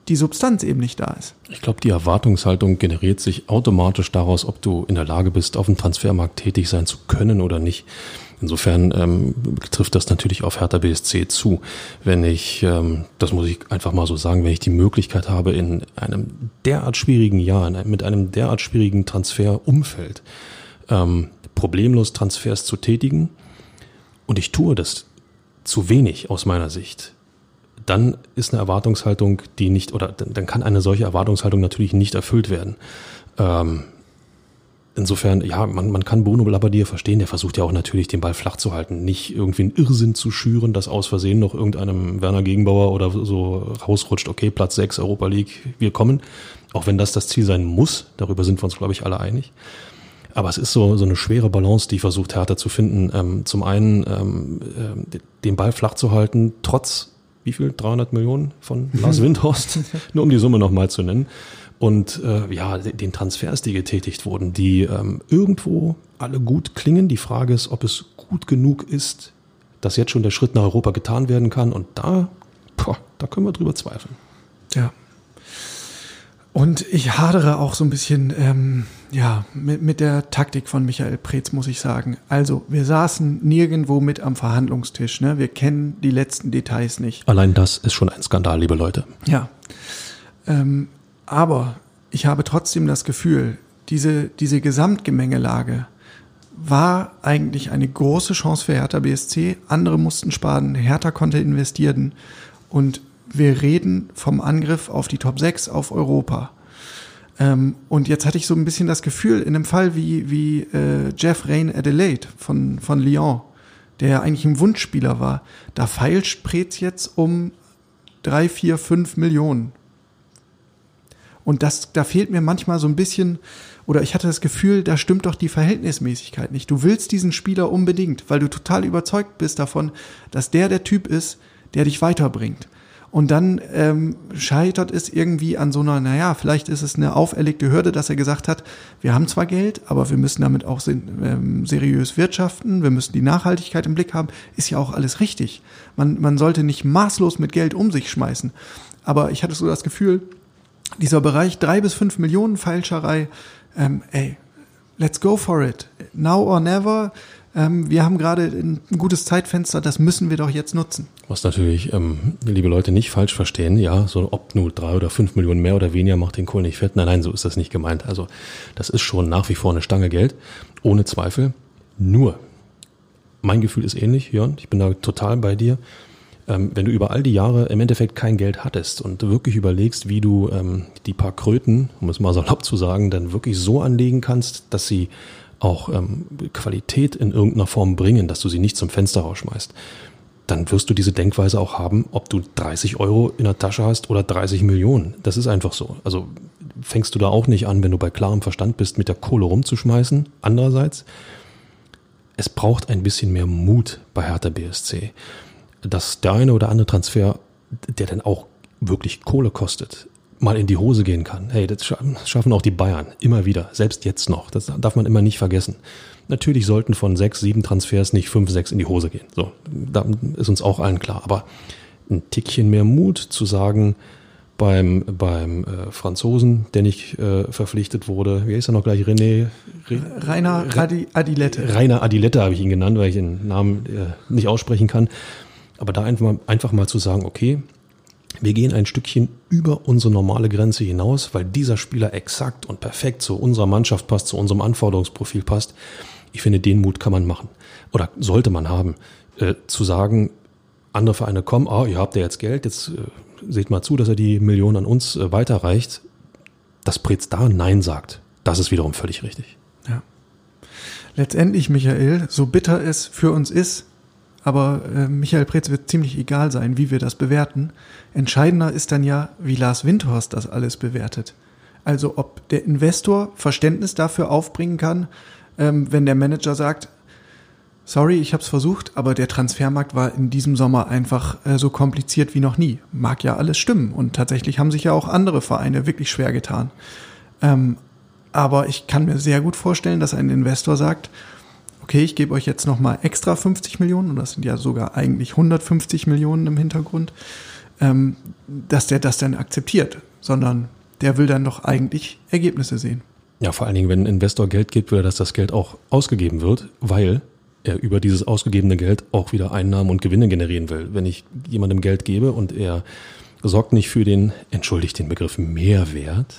die Substanz eben nicht da ist. Ich glaube, die Erwartungshaltung generiert sich automatisch daraus, ob du in der Lage bist, auf dem Transfermarkt tätig sein zu können oder nicht. Insofern ähm, trifft das natürlich auf Hertha BSC zu. Wenn ich, ähm, das muss ich einfach mal so sagen, wenn ich die Möglichkeit habe, in einem derart schwierigen Jahr, in einem, mit einem derart schwierigen Transferumfeld, ähm, problemlos Transfers zu tätigen, und ich tue das zu wenig aus meiner Sicht, dann ist eine Erwartungshaltung, die nicht, oder dann kann eine solche Erwartungshaltung natürlich nicht erfüllt werden. Ähm, insofern, ja, man, man kann Bruno Labbadia verstehen, der versucht ja auch natürlich den Ball flach zu halten, nicht irgendwie einen Irrsinn zu schüren, dass aus Versehen noch irgendeinem Werner Gegenbauer oder so rausrutscht, okay, Platz 6, Europa League, wir kommen. Auch wenn das das Ziel sein muss, darüber sind wir uns, glaube ich, alle einig. Aber es ist so, so eine schwere Balance, die versucht Hertha zu finden. Ähm, zum einen ähm, äh, den Ball flach zu halten, trotz wie viel? 300 Millionen von Lars (laughs) Windhorst, nur um die Summe nochmal zu nennen und äh, ja, den Transfers, die getätigt wurden, die ähm, irgendwo alle gut klingen. Die Frage ist, ob es gut genug ist, dass jetzt schon der Schritt nach Europa getan werden kann. Und da, boah, da können wir drüber zweifeln. Ja. Und ich hadere auch so ein bisschen ähm, ja, mit, mit der Taktik von Michael Preetz, muss ich sagen. Also, wir saßen nirgendwo mit am Verhandlungstisch. Ne? Wir kennen die letzten Details nicht. Allein das ist schon ein Skandal, liebe Leute. Ja. Ähm, aber ich habe trotzdem das Gefühl, diese, diese Gesamtgemengelage war eigentlich eine große Chance für Hertha BSC. Andere mussten sparen, Hertha konnte investieren und wir reden vom Angriff auf die Top 6 auf Europa. Ähm, und jetzt hatte ich so ein bisschen das Gefühl, in einem Fall wie, wie äh, Jeff Rain Adelaide von, von Lyon, der eigentlich ein Wunschspieler war, da feilt Sprez jetzt um drei, vier, fünf Millionen und das, da fehlt mir manchmal so ein bisschen, oder ich hatte das Gefühl, da stimmt doch die Verhältnismäßigkeit nicht. Du willst diesen Spieler unbedingt, weil du total überzeugt bist davon, dass der der Typ ist, der dich weiterbringt. Und dann ähm, scheitert es irgendwie an so einer, naja, vielleicht ist es eine auferlegte Hürde, dass er gesagt hat, wir haben zwar Geld, aber wir müssen damit auch ähm, seriös wirtschaften, wir müssen die Nachhaltigkeit im Blick haben, ist ja auch alles richtig. Man, man sollte nicht maßlos mit Geld um sich schmeißen. Aber ich hatte so das Gefühl, dieser Bereich drei bis fünf Millionen Feilscherei, ähm, ey, let's go for it. Now or never. Ähm, wir haben gerade ein gutes Zeitfenster, das müssen wir doch jetzt nutzen. Was natürlich, ähm, liebe Leute, nicht falsch verstehen, ja, so ob nur drei oder fünf Millionen mehr oder weniger macht den Kohl nicht fett. Nein, nein, so ist das nicht gemeint. Also das ist schon nach wie vor eine Stange Geld, ohne Zweifel. Nur, mein Gefühl ist ähnlich, Jörn, ich bin da total bei dir ähm, wenn du über all die Jahre im Endeffekt kein Geld hattest und wirklich überlegst, wie du ähm, die paar Kröten, um es mal salopp zu sagen, dann wirklich so anlegen kannst, dass sie auch ähm, Qualität in irgendeiner Form bringen, dass du sie nicht zum Fenster rausschmeißt, dann wirst du diese Denkweise auch haben, ob du 30 Euro in der Tasche hast oder 30 Millionen. Das ist einfach so. Also fängst du da auch nicht an, wenn du bei klarem Verstand bist, mit der Kohle rumzuschmeißen. Andererseits, es braucht ein bisschen mehr Mut bei Hertha BSC dass der eine oder andere Transfer, der dann auch wirklich Kohle kostet, mal in die Hose gehen kann. Hey, das schaffen auch die Bayern immer wieder, selbst jetzt noch. Das darf man immer nicht vergessen. Natürlich sollten von sechs, sieben Transfers nicht fünf, sechs in die Hose gehen. So, da ist uns auch allen klar. Aber ein Tickchen mehr Mut zu sagen, beim, beim äh, Franzosen, der nicht äh, verpflichtet wurde, wie ist er noch gleich? René? Re, Rainer Adi, Adilette. Rainer Adilette habe ich ihn genannt, weil ich den Namen äh, nicht aussprechen kann. Aber da einfach mal, einfach mal zu sagen, okay, wir gehen ein Stückchen über unsere normale Grenze hinaus, weil dieser Spieler exakt und perfekt zu unserer Mannschaft passt, zu unserem Anforderungsprofil passt. Ich finde, den Mut kann man machen oder sollte man haben, äh, zu sagen, andere Vereine kommen, ah, ihr habt ja jetzt Geld, jetzt äh, seht mal zu, dass er die Millionen an uns äh, weiterreicht. Dass Pretz da Nein sagt, das ist wiederum völlig richtig. Ja. Letztendlich, Michael, so bitter es für uns ist, aber äh, Michael Preetz wird ziemlich egal sein, wie wir das bewerten. Entscheidender ist dann ja, wie Lars Windhorst das alles bewertet. Also ob der Investor Verständnis dafür aufbringen kann, ähm, wenn der Manager sagt, sorry, ich habe es versucht, aber der Transfermarkt war in diesem Sommer einfach äh, so kompliziert wie noch nie. Mag ja alles stimmen und tatsächlich haben sich ja auch andere Vereine wirklich schwer getan. Ähm, aber ich kann mir sehr gut vorstellen, dass ein Investor sagt, okay, ich gebe euch jetzt nochmal extra 50 Millionen, und das sind ja sogar eigentlich 150 Millionen im Hintergrund, ähm, dass der das dann akzeptiert, sondern der will dann doch eigentlich Ergebnisse sehen. Ja, vor allen Dingen, wenn ein Investor Geld gibt, will er, dass das Geld auch ausgegeben wird, weil er über dieses ausgegebene Geld auch wieder Einnahmen und Gewinne generieren will. Wenn ich jemandem Geld gebe und er sorgt nicht für den, entschuldigt den Begriff Mehrwert.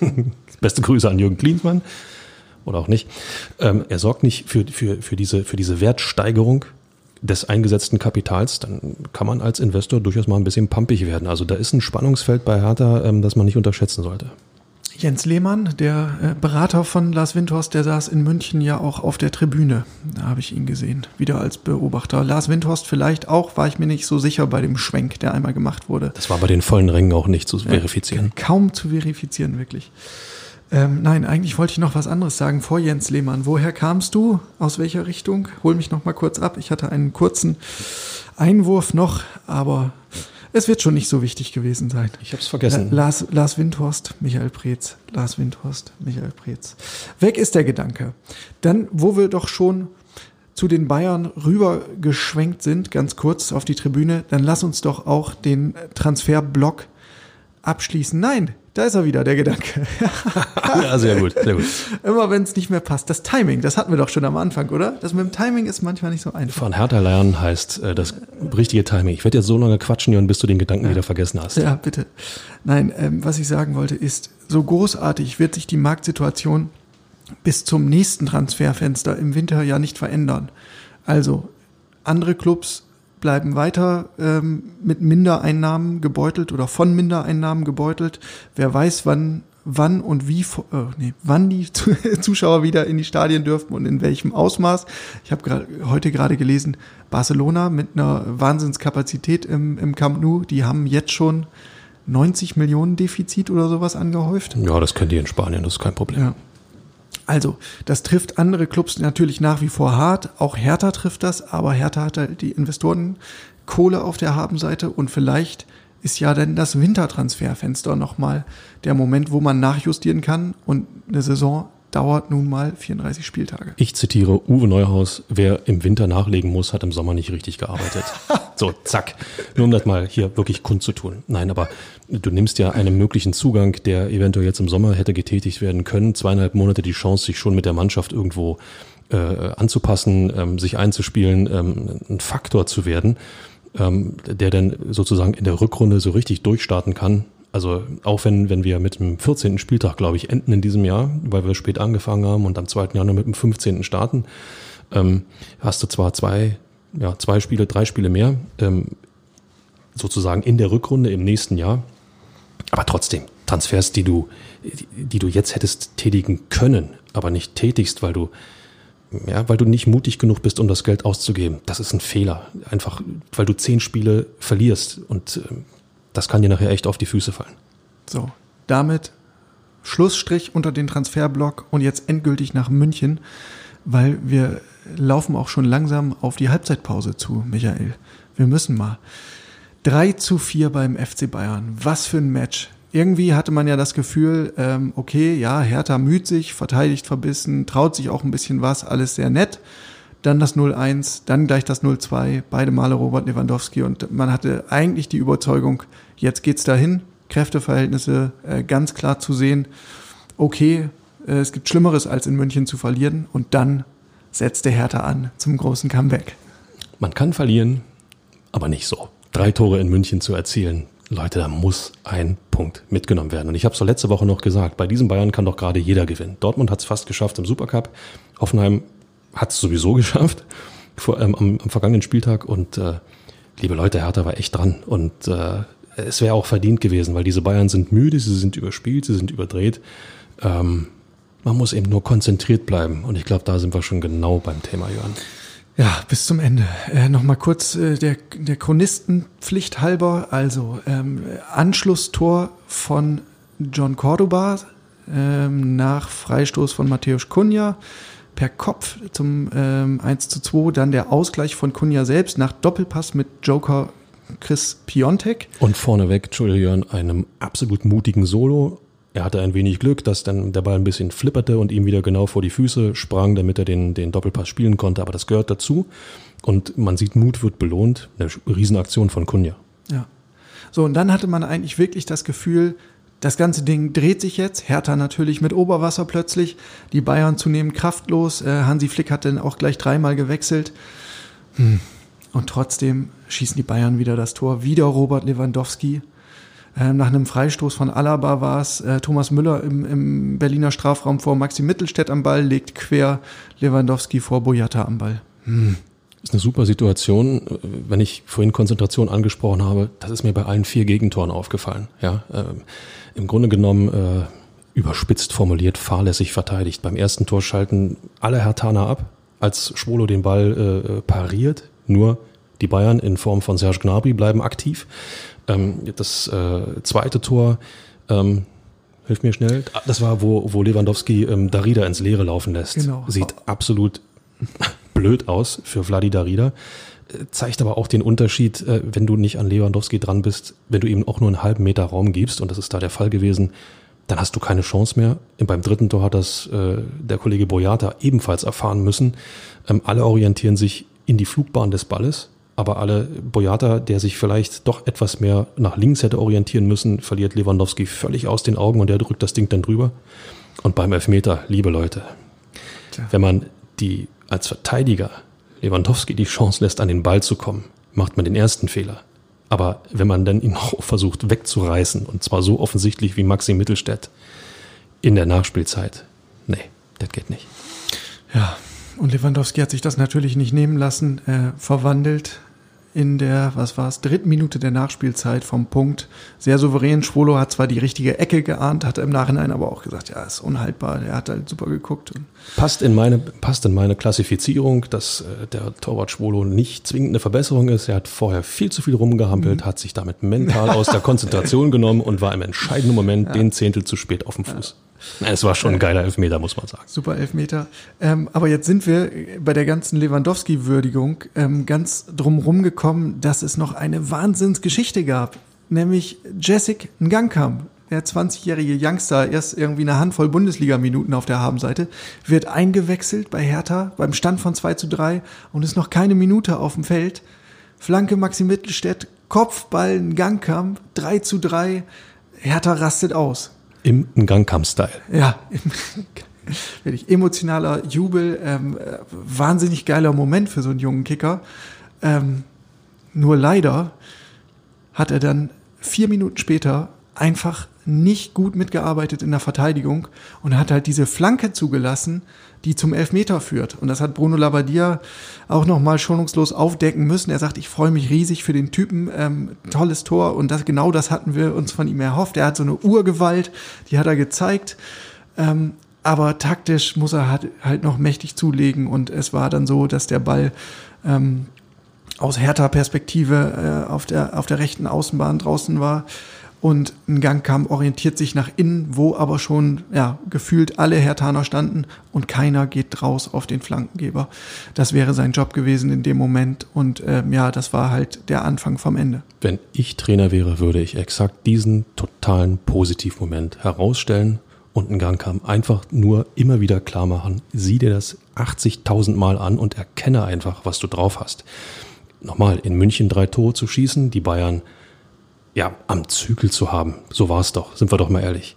(laughs) Beste Grüße an Jürgen Klinsmann oder auch nicht. Ähm, er sorgt nicht für, für, für, diese, für diese Wertsteigerung des eingesetzten Kapitals, dann kann man als Investor durchaus mal ein bisschen pumpig werden. Also da ist ein Spannungsfeld bei Hertha, ähm, das man nicht unterschätzen sollte. Jens Lehmann, der äh, Berater von Lars Windhorst, der saß in München ja auch auf der Tribüne. Da habe ich ihn gesehen, wieder als Beobachter. Lars Windhorst vielleicht auch, war ich mir nicht so sicher bei dem Schwenk, der einmal gemacht wurde. Das war bei den vollen Rängen auch nicht zu verifizieren. Ja, kaum zu verifizieren, wirklich. Ähm, nein, eigentlich wollte ich noch was anderes sagen vor Jens Lehmann. Woher kamst du? Aus welcher Richtung? Hol mich noch mal kurz ab. Ich hatte einen kurzen Einwurf noch, aber es wird schon nicht so wichtig gewesen sein. Ich habe es vergessen. Lars, Lars Windhorst, Michael Preetz. Lars Windhorst, Michael Preetz. Weg ist der Gedanke. Dann, wo wir doch schon zu den Bayern rübergeschwenkt sind, ganz kurz auf die Tribüne, dann lass uns doch auch den Transferblock abschließen. Nein, da ist er wieder, der Gedanke. (laughs) ja, sehr gut, sehr gut. Immer wenn es nicht mehr passt. Das Timing, das hatten wir doch schon am Anfang, oder? Das mit dem Timing ist manchmal nicht so einfach. Von Hertha lernen heißt äh, das richtige Timing. Ich werde jetzt so lange quatschen, Jörn, bis du den Gedanken ja. wieder vergessen hast. Ja, bitte. Nein, ähm, was ich sagen wollte ist, so großartig wird sich die Marktsituation bis zum nächsten Transferfenster im Winter ja nicht verändern. Also andere Clubs bleiben weiter ähm, mit Mindereinnahmen gebeutelt oder von Mindereinnahmen gebeutelt. Wer weiß, wann, wann und wie, äh, nee, wann die (laughs) Zuschauer wieder in die Stadien dürfen und in welchem Ausmaß. Ich habe heute gerade gelesen, Barcelona mit einer Wahnsinnskapazität im, im Camp Nou, die haben jetzt schon 90 Millionen Defizit oder sowas angehäuft. Ja, das können die in Spanien, das ist kein Problem. Ja. Also, das trifft andere Clubs natürlich nach wie vor hart. Auch Hertha trifft das, aber Hertha hat halt die Investoren Kohle auf der Habenseite und vielleicht ist ja dann das Wintertransferfenster nochmal der Moment, wo man nachjustieren kann und eine Saison dauert nun mal 34 Spieltage. Ich zitiere Uwe Neuhaus, wer im Winter nachlegen muss, hat im Sommer nicht richtig gearbeitet. (laughs) so, zack. Nur um das mal hier wirklich kundzutun. Nein, aber du nimmst ja einen möglichen Zugang, der eventuell jetzt im Sommer hätte getätigt werden können, zweieinhalb Monate die Chance, sich schon mit der Mannschaft irgendwo äh, anzupassen, ähm, sich einzuspielen, ähm, ein Faktor zu werden, ähm, der dann sozusagen in der Rückrunde so richtig durchstarten kann also auch wenn, wenn wir mit dem 14. Spieltag, glaube ich, enden in diesem Jahr, weil wir spät angefangen haben und am 2. Januar mit dem 15. starten, ähm, hast du zwar zwei, ja, zwei Spiele, drei Spiele mehr, ähm, sozusagen in der Rückrunde im nächsten Jahr, aber trotzdem, Transfers, die du, die du jetzt hättest tätigen können, aber nicht tätigst, weil du ja, weil du nicht mutig genug bist, um das Geld auszugeben. Das ist ein Fehler. Einfach, weil du zehn Spiele verlierst und ähm, das kann dir nachher echt auf die Füße fallen. So, damit Schlussstrich unter den Transferblock und jetzt endgültig nach München, weil wir laufen auch schon langsam auf die Halbzeitpause zu, Michael. Wir müssen mal. 3 zu 4 beim FC Bayern. Was für ein Match. irgendwie hatte man ja das Gefühl, ähm, okay, ja, Hertha müht sich, verteidigt verbissen, traut sich auch ein bisschen was, alles sehr nett. Dann das 0-1, dann gleich das 0-2, beide Male Robert Lewandowski und man hatte eigentlich die Überzeugung, jetzt geht's dahin, Kräfteverhältnisse äh, ganz klar zu sehen. Okay, äh, es gibt Schlimmeres als in München zu verlieren und dann setzt der Hertha an zum großen Comeback. Man kann verlieren, aber nicht so. Drei Tore in München zu erzielen, Leute, da muss ein Punkt mitgenommen werden. Und ich habe es letzte Woche noch gesagt, bei diesem Bayern kann doch gerade jeder gewinnen. Dortmund hat es fast geschafft im Supercup. Hoffenheim hat es sowieso (laughs) geschafft vor, ähm, am, am, vergangenen Spieltag. Und äh, liebe Leute, Hertha war echt dran. Und äh, es wäre auch verdient gewesen, weil diese Bayern sind müde, sie sind überspielt, sie sind überdreht. Ähm, man muss eben nur konzentriert bleiben. Und ich glaube, da sind wir schon genau beim Thema, Jörn. Ja, bis zum Ende. Äh, Nochmal kurz äh, der, der Chronistenpflicht halber. Also ähm, Anschlusstor von John Cordoba ähm, nach Freistoß von Matthäus Cunha per Kopf zum ähm, 1 zu 2. Dann der Ausgleich von Cunha selbst nach Doppelpass mit Joker Chris Piontek. Und vorneweg, Entschuldigung, einem absolut mutigen Solo er hatte ein wenig Glück, dass dann der Ball ein bisschen flipperte und ihm wieder genau vor die Füße sprang, damit er den, den Doppelpass spielen konnte. Aber das gehört dazu. Und man sieht, Mut wird belohnt. Eine Riesenaktion von Kunja. Ja. So, und dann hatte man eigentlich wirklich das Gefühl, das ganze Ding dreht sich jetzt. Hertha natürlich mit Oberwasser plötzlich. Die Bayern zunehmend kraftlos. Äh, Hansi Flick hat dann auch gleich dreimal gewechselt. Hm. Und trotzdem schießen die Bayern wieder das Tor. Wieder Robert Lewandowski. Ähm, nach einem Freistoß von Alaba war es äh, Thomas Müller im, im Berliner Strafraum vor Maxi Mittelstädt am Ball, legt quer Lewandowski vor Boyata am Ball. Hm. Ist eine super Situation. Wenn ich vorhin Konzentration angesprochen habe, das ist mir bei allen vier Gegentoren aufgefallen. Ja, äh, im Grunde genommen äh, überspitzt formuliert, fahrlässig verteidigt. Beim ersten Tor schalten alle Hertaner ab, als Schwolo den Ball äh, pariert. Nur die Bayern in Form von Serge Gnabry bleiben aktiv. Ähm, das äh, zweite Tor, ähm, hilf mir schnell, das war, wo, wo Lewandowski ähm, Darida ins Leere laufen lässt. Genau. Sieht absolut blöd aus für Vladi Darida. Äh, zeigt aber auch den Unterschied, äh, wenn du nicht an Lewandowski dran bist, wenn du ihm auch nur einen halben Meter Raum gibst, und das ist da der Fall gewesen, dann hast du keine Chance mehr. Beim dritten Tor hat das äh, der Kollege Boyata ebenfalls erfahren müssen. Ähm, alle orientieren sich in die Flugbahn des Balles aber alle Boyata, der sich vielleicht doch etwas mehr nach links hätte orientieren müssen, verliert Lewandowski völlig aus den Augen und der drückt das Ding dann drüber. Und beim Elfmeter, liebe Leute, Tja. wenn man die als Verteidiger Lewandowski die Chance lässt, an den Ball zu kommen, macht man den ersten Fehler. Aber wenn man dann ihn (laughs) noch versucht wegzureißen, und zwar so offensichtlich wie Maxi Mittelstädt in der Nachspielzeit, nee, das geht nicht. Ja, und Lewandowski hat sich das natürlich nicht nehmen lassen, äh, verwandelt in der, was war es, dritten Minute der Nachspielzeit vom Punkt. Sehr souverän. Schwolo hat zwar die richtige Ecke geahnt, hat im Nachhinein aber auch gesagt, ja, ist unhaltbar. Er hat halt super geguckt. Passt in meine, passt in meine Klassifizierung, dass äh, der Torwart Schwolo nicht zwingend eine Verbesserung ist. Er hat vorher viel zu viel rumgehampelt, mhm. hat sich damit mental aus der Konzentration genommen und war im entscheidenden Moment (laughs) ja. den Zehntel zu spät auf dem Fuß. Ja. Es war schon ein geiler Elfmeter, muss man sagen. Super Elfmeter. Ähm, aber jetzt sind wir bei der ganzen Lewandowski-Würdigung ähm, ganz drumherum gekommen, dass es noch eine Wahnsinnsgeschichte gab. Nämlich Jessic Ngankam, der 20-jährige Youngster, erst irgendwie eine Handvoll Bundesliga-Minuten auf der Habenseite, wird eingewechselt bei Hertha beim Stand von 2 zu 3 und ist noch keine Minute auf dem Feld. Flanke Maxi Mittelstädt, Kopfball Ngankam, 3 zu 3. Hertha rastet aus. Im Gangkampf-Style. Ja, (laughs) wirklich emotionaler Jubel, ähm, wahnsinnig geiler Moment für so einen jungen Kicker. Ähm, nur leider hat er dann vier Minuten später einfach nicht gut mitgearbeitet in der Verteidigung und hat halt diese Flanke zugelassen, die zum Elfmeter führt. Und das hat Bruno Labbadia auch nochmal schonungslos aufdecken müssen. Er sagt, ich freue mich riesig für den Typen, ähm, tolles Tor und das, genau das hatten wir uns von ihm erhofft. Er hat so eine Urgewalt, die hat er gezeigt. Ähm, aber taktisch muss er halt, halt noch mächtig zulegen und es war dann so, dass der Ball ähm, aus härter Perspektive äh, auf, der, auf der rechten Außenbahn draußen war und ein Gang kam, orientiert sich nach innen, wo aber schon ja, gefühlt alle Hertaner standen und keiner geht raus auf den Flankengeber. Das wäre sein Job gewesen in dem Moment und ähm, ja, das war halt der Anfang vom Ende. Wenn ich Trainer wäre, würde ich exakt diesen totalen Positivmoment herausstellen und einen Gang kam. Einfach nur immer wieder klar machen, sieh dir das 80.000 Mal an und erkenne einfach, was du drauf hast. Nochmal, in München drei Tore zu schießen, die Bayern ja, am Zügel zu haben. So war es doch, sind wir doch mal ehrlich.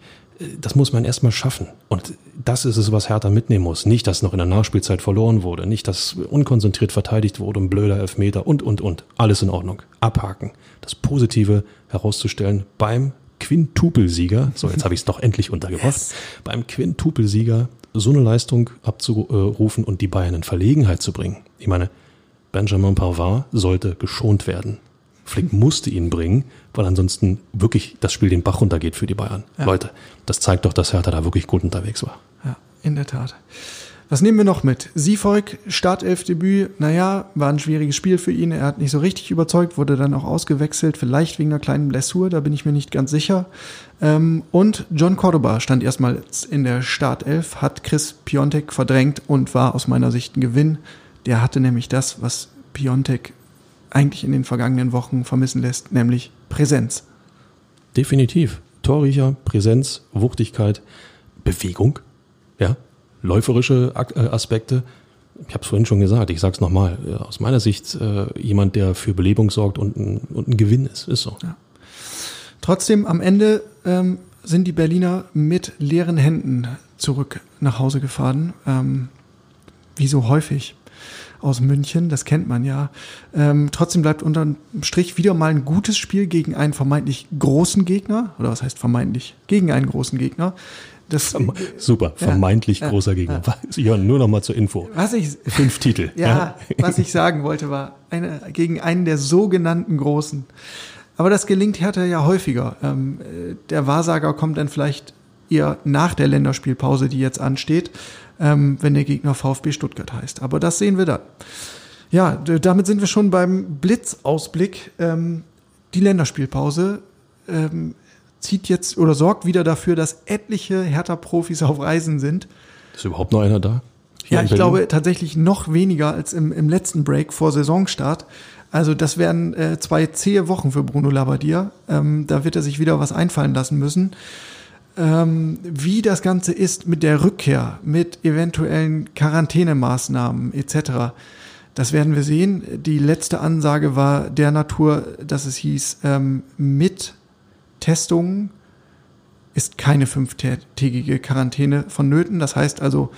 Das muss man erstmal schaffen. Und das ist es, was Hertha mitnehmen muss. Nicht, dass noch in der Nachspielzeit verloren wurde, nicht, dass unkonzentriert verteidigt wurde, ein blöder Elfmeter und, und, und. Alles in Ordnung. Abhaken. Das Positive herauszustellen beim Quintupelsieger. So, jetzt habe ich es doch endlich untergebracht. Yes. Beim Quintupelsieger so eine Leistung abzurufen und die Bayern in Verlegenheit zu bringen. Ich meine, Benjamin Pavard sollte geschont werden. Flick musste ihn bringen, weil ansonsten wirklich das Spiel den Bach runtergeht für die Bayern. Ja. Leute, das zeigt doch, dass Hertha da wirklich gut unterwegs war. Ja, in der Tat. Was nehmen wir noch mit? Siefolk, Startelfdebüt, naja, war ein schwieriges Spiel für ihn. Er hat nicht so richtig überzeugt, wurde dann auch ausgewechselt, vielleicht wegen einer kleinen Blessur, da bin ich mir nicht ganz sicher. Ähm, und John Cordoba stand erstmal in der Startelf, hat Chris Piontek verdrängt und war aus meiner Sicht ein Gewinn. Der hatte nämlich das, was Piontek eigentlich in den vergangenen Wochen vermissen lässt, nämlich Präsenz. Definitiv. Torriecher, Präsenz, Wuchtigkeit, Bewegung, ja, läuferische äh, Aspekte. Ich habe es vorhin schon gesagt, ich sage es nochmal. Aus meiner Sicht äh, jemand, der für Belebung sorgt und ein, und ein Gewinn ist, ist so. Ja. Trotzdem, am Ende ähm, sind die Berliner mit leeren Händen zurück nach Hause gefahren. Ähm, wie so häufig aus München, das kennt man ja. Ähm, trotzdem bleibt unterm Strich wieder mal ein gutes Spiel gegen einen vermeintlich großen Gegner, oder was heißt vermeintlich? Gegen einen großen Gegner. Das, Super, vermeintlich ja, großer Gegner. Ja. Jörn, nur noch mal zur Info. Was ich, Fünf Titel. (laughs) Ja, ja, was ich sagen wollte, war eine, gegen einen der sogenannten Großen. Aber das gelingt Hertha ja häufiger. Ähm, der Wahrsager kommt dann vielleicht eher nach der Länderspielpause, die jetzt ansteht ähm, wenn der Gegner VfB Stuttgart heißt. Aber das sehen wir dann. Ja, damit sind wir schon beim Blitzausblick. Ähm, die Länderspielpause ähm, zieht jetzt oder sorgt wieder dafür, dass etliche Hertha-Profis auf Reisen sind. Ist überhaupt noch einer da? ja, ich glaube tatsächlich noch weniger als im, im letzten Break vor Saisonstart. Also das wären äh, zwei zähe Wochen für Bruno Labbadia. Ähm, da wird er sich wieder was einfallen lassen müssen ähm, wie das Ganze ist mit der Rückkehr, mit eventuellen Quarantänemaßnahmen etc. Das werden wir sehen. Die letzte Ansage war der Natur, dass es hieß, ähm, mit Testungen ist keine fünftägige Quarantäne vonnöten. Das heißt also,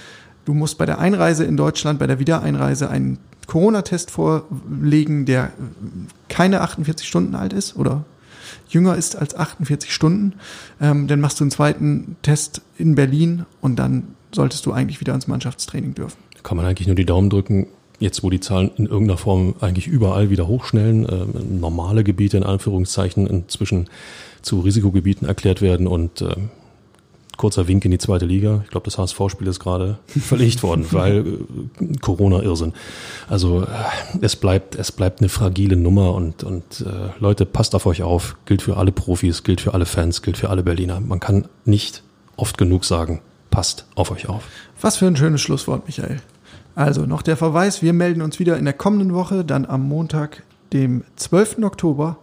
du musst bei der Einreise in Deutschland, bei der Wiedereinreise einen Corona-Test vorlegen, der keine 48 Stunden alt ist oder jünger ist als 48 Stunden. Ähm, dann machst du einen zweiten Test in Berlin und dann solltest du eigentlich wieder ins Mannschaftstraining dürfen. Kann man eigentlich nur die Daumen drücken, jetzt wo die Zahlen in irgendeiner Form eigentlich überall wieder hochschnellen, äh, normale Gebiete in Anführungszeichen inzwischen zu Risikogebieten erklärt werden und äh, kurzer Wink in die zweite Liga. Ich glaube, das HSV-Spiel ist gerade (laughs) verlegt worden, weil äh, Corona-Irrsinn. Also äh, es bleibt, es bleibt eine fragile Nummer und, und äh, Leute, passt auf euch auf. Gilt für alle Profis, gilt für alle Fans, gilt für alle Berliner. Man kann nicht oft genug sagen, passt auf euch auf. Was für ein schönes Schlusswort, Michael. Also noch der Verweis, wir melden uns wieder in der kommenden Woche, dann am Montag, dem 12. Oktober.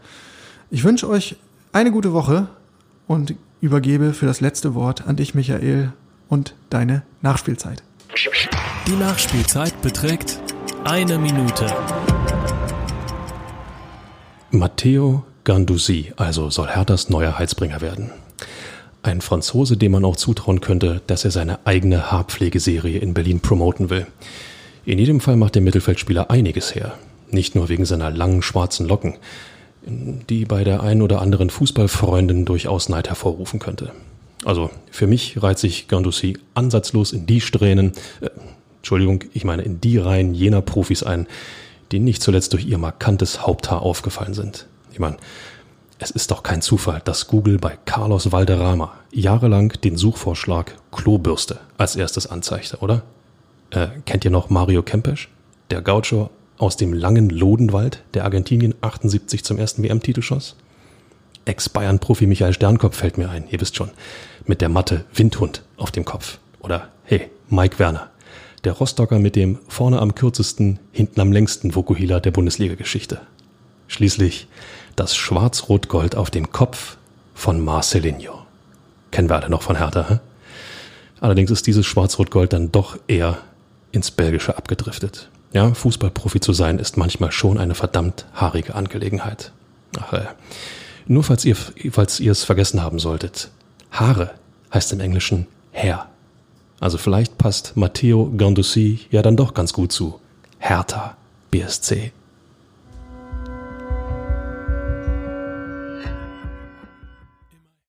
Ich wünsche euch eine gute Woche und übergebe für das letzte Wort an dich, Michael, und deine Nachspielzeit. Die Nachspielzeit beträgt eine Minute. Matteo Gandusi, also soll Herthas neuer Heizbringer werden. Ein Franzose, dem man auch zutrauen könnte, dass er seine eigene Haarpflegeserie in Berlin promoten will. In jedem Fall macht der Mittelfeldspieler einiges her. Nicht nur wegen seiner langen schwarzen Locken die bei der einen oder anderen Fußballfreundin durchaus Neid hervorrufen könnte. Also für mich reiht sich Gandussi ansatzlos in die Strähnen, äh, Entschuldigung, ich meine in die Reihen jener Profis ein, die nicht zuletzt durch ihr markantes Haupthaar aufgefallen sind. Ich meine, es ist doch kein Zufall, dass Google bei Carlos Valderrama jahrelang den Suchvorschlag Klobürste als erstes anzeigte, oder? Äh, kennt ihr noch Mario Kempes? Der Gaucho aus dem langen Lodenwald, der Argentinien 78 zum ersten WM-Titel schoss? Ex-Bayern-Profi Michael Sternkopf fällt mir ein, ihr wisst schon, mit der Matte Windhund auf dem Kopf. Oder hey, Mike Werner, der Rostocker mit dem vorne am kürzesten, hinten am längsten Vokuhila der Bundesliga-Geschichte. Schließlich das Schwarz-Rot-Gold auf dem Kopf von Marcelinho. Kennen wir alle noch von Hertha, hä? Allerdings ist dieses Schwarz-Rot-Gold dann doch eher ins Belgische abgedriftet. Ja, Fußballprofi zu sein ist manchmal schon eine verdammt haarige Angelegenheit. Ach, äh, nur falls ihr, falls ihr es vergessen haben solltet. Haare heißt im Englischen Hair. Also vielleicht passt Matteo Gandussi ja dann doch ganz gut zu Hertha BSC.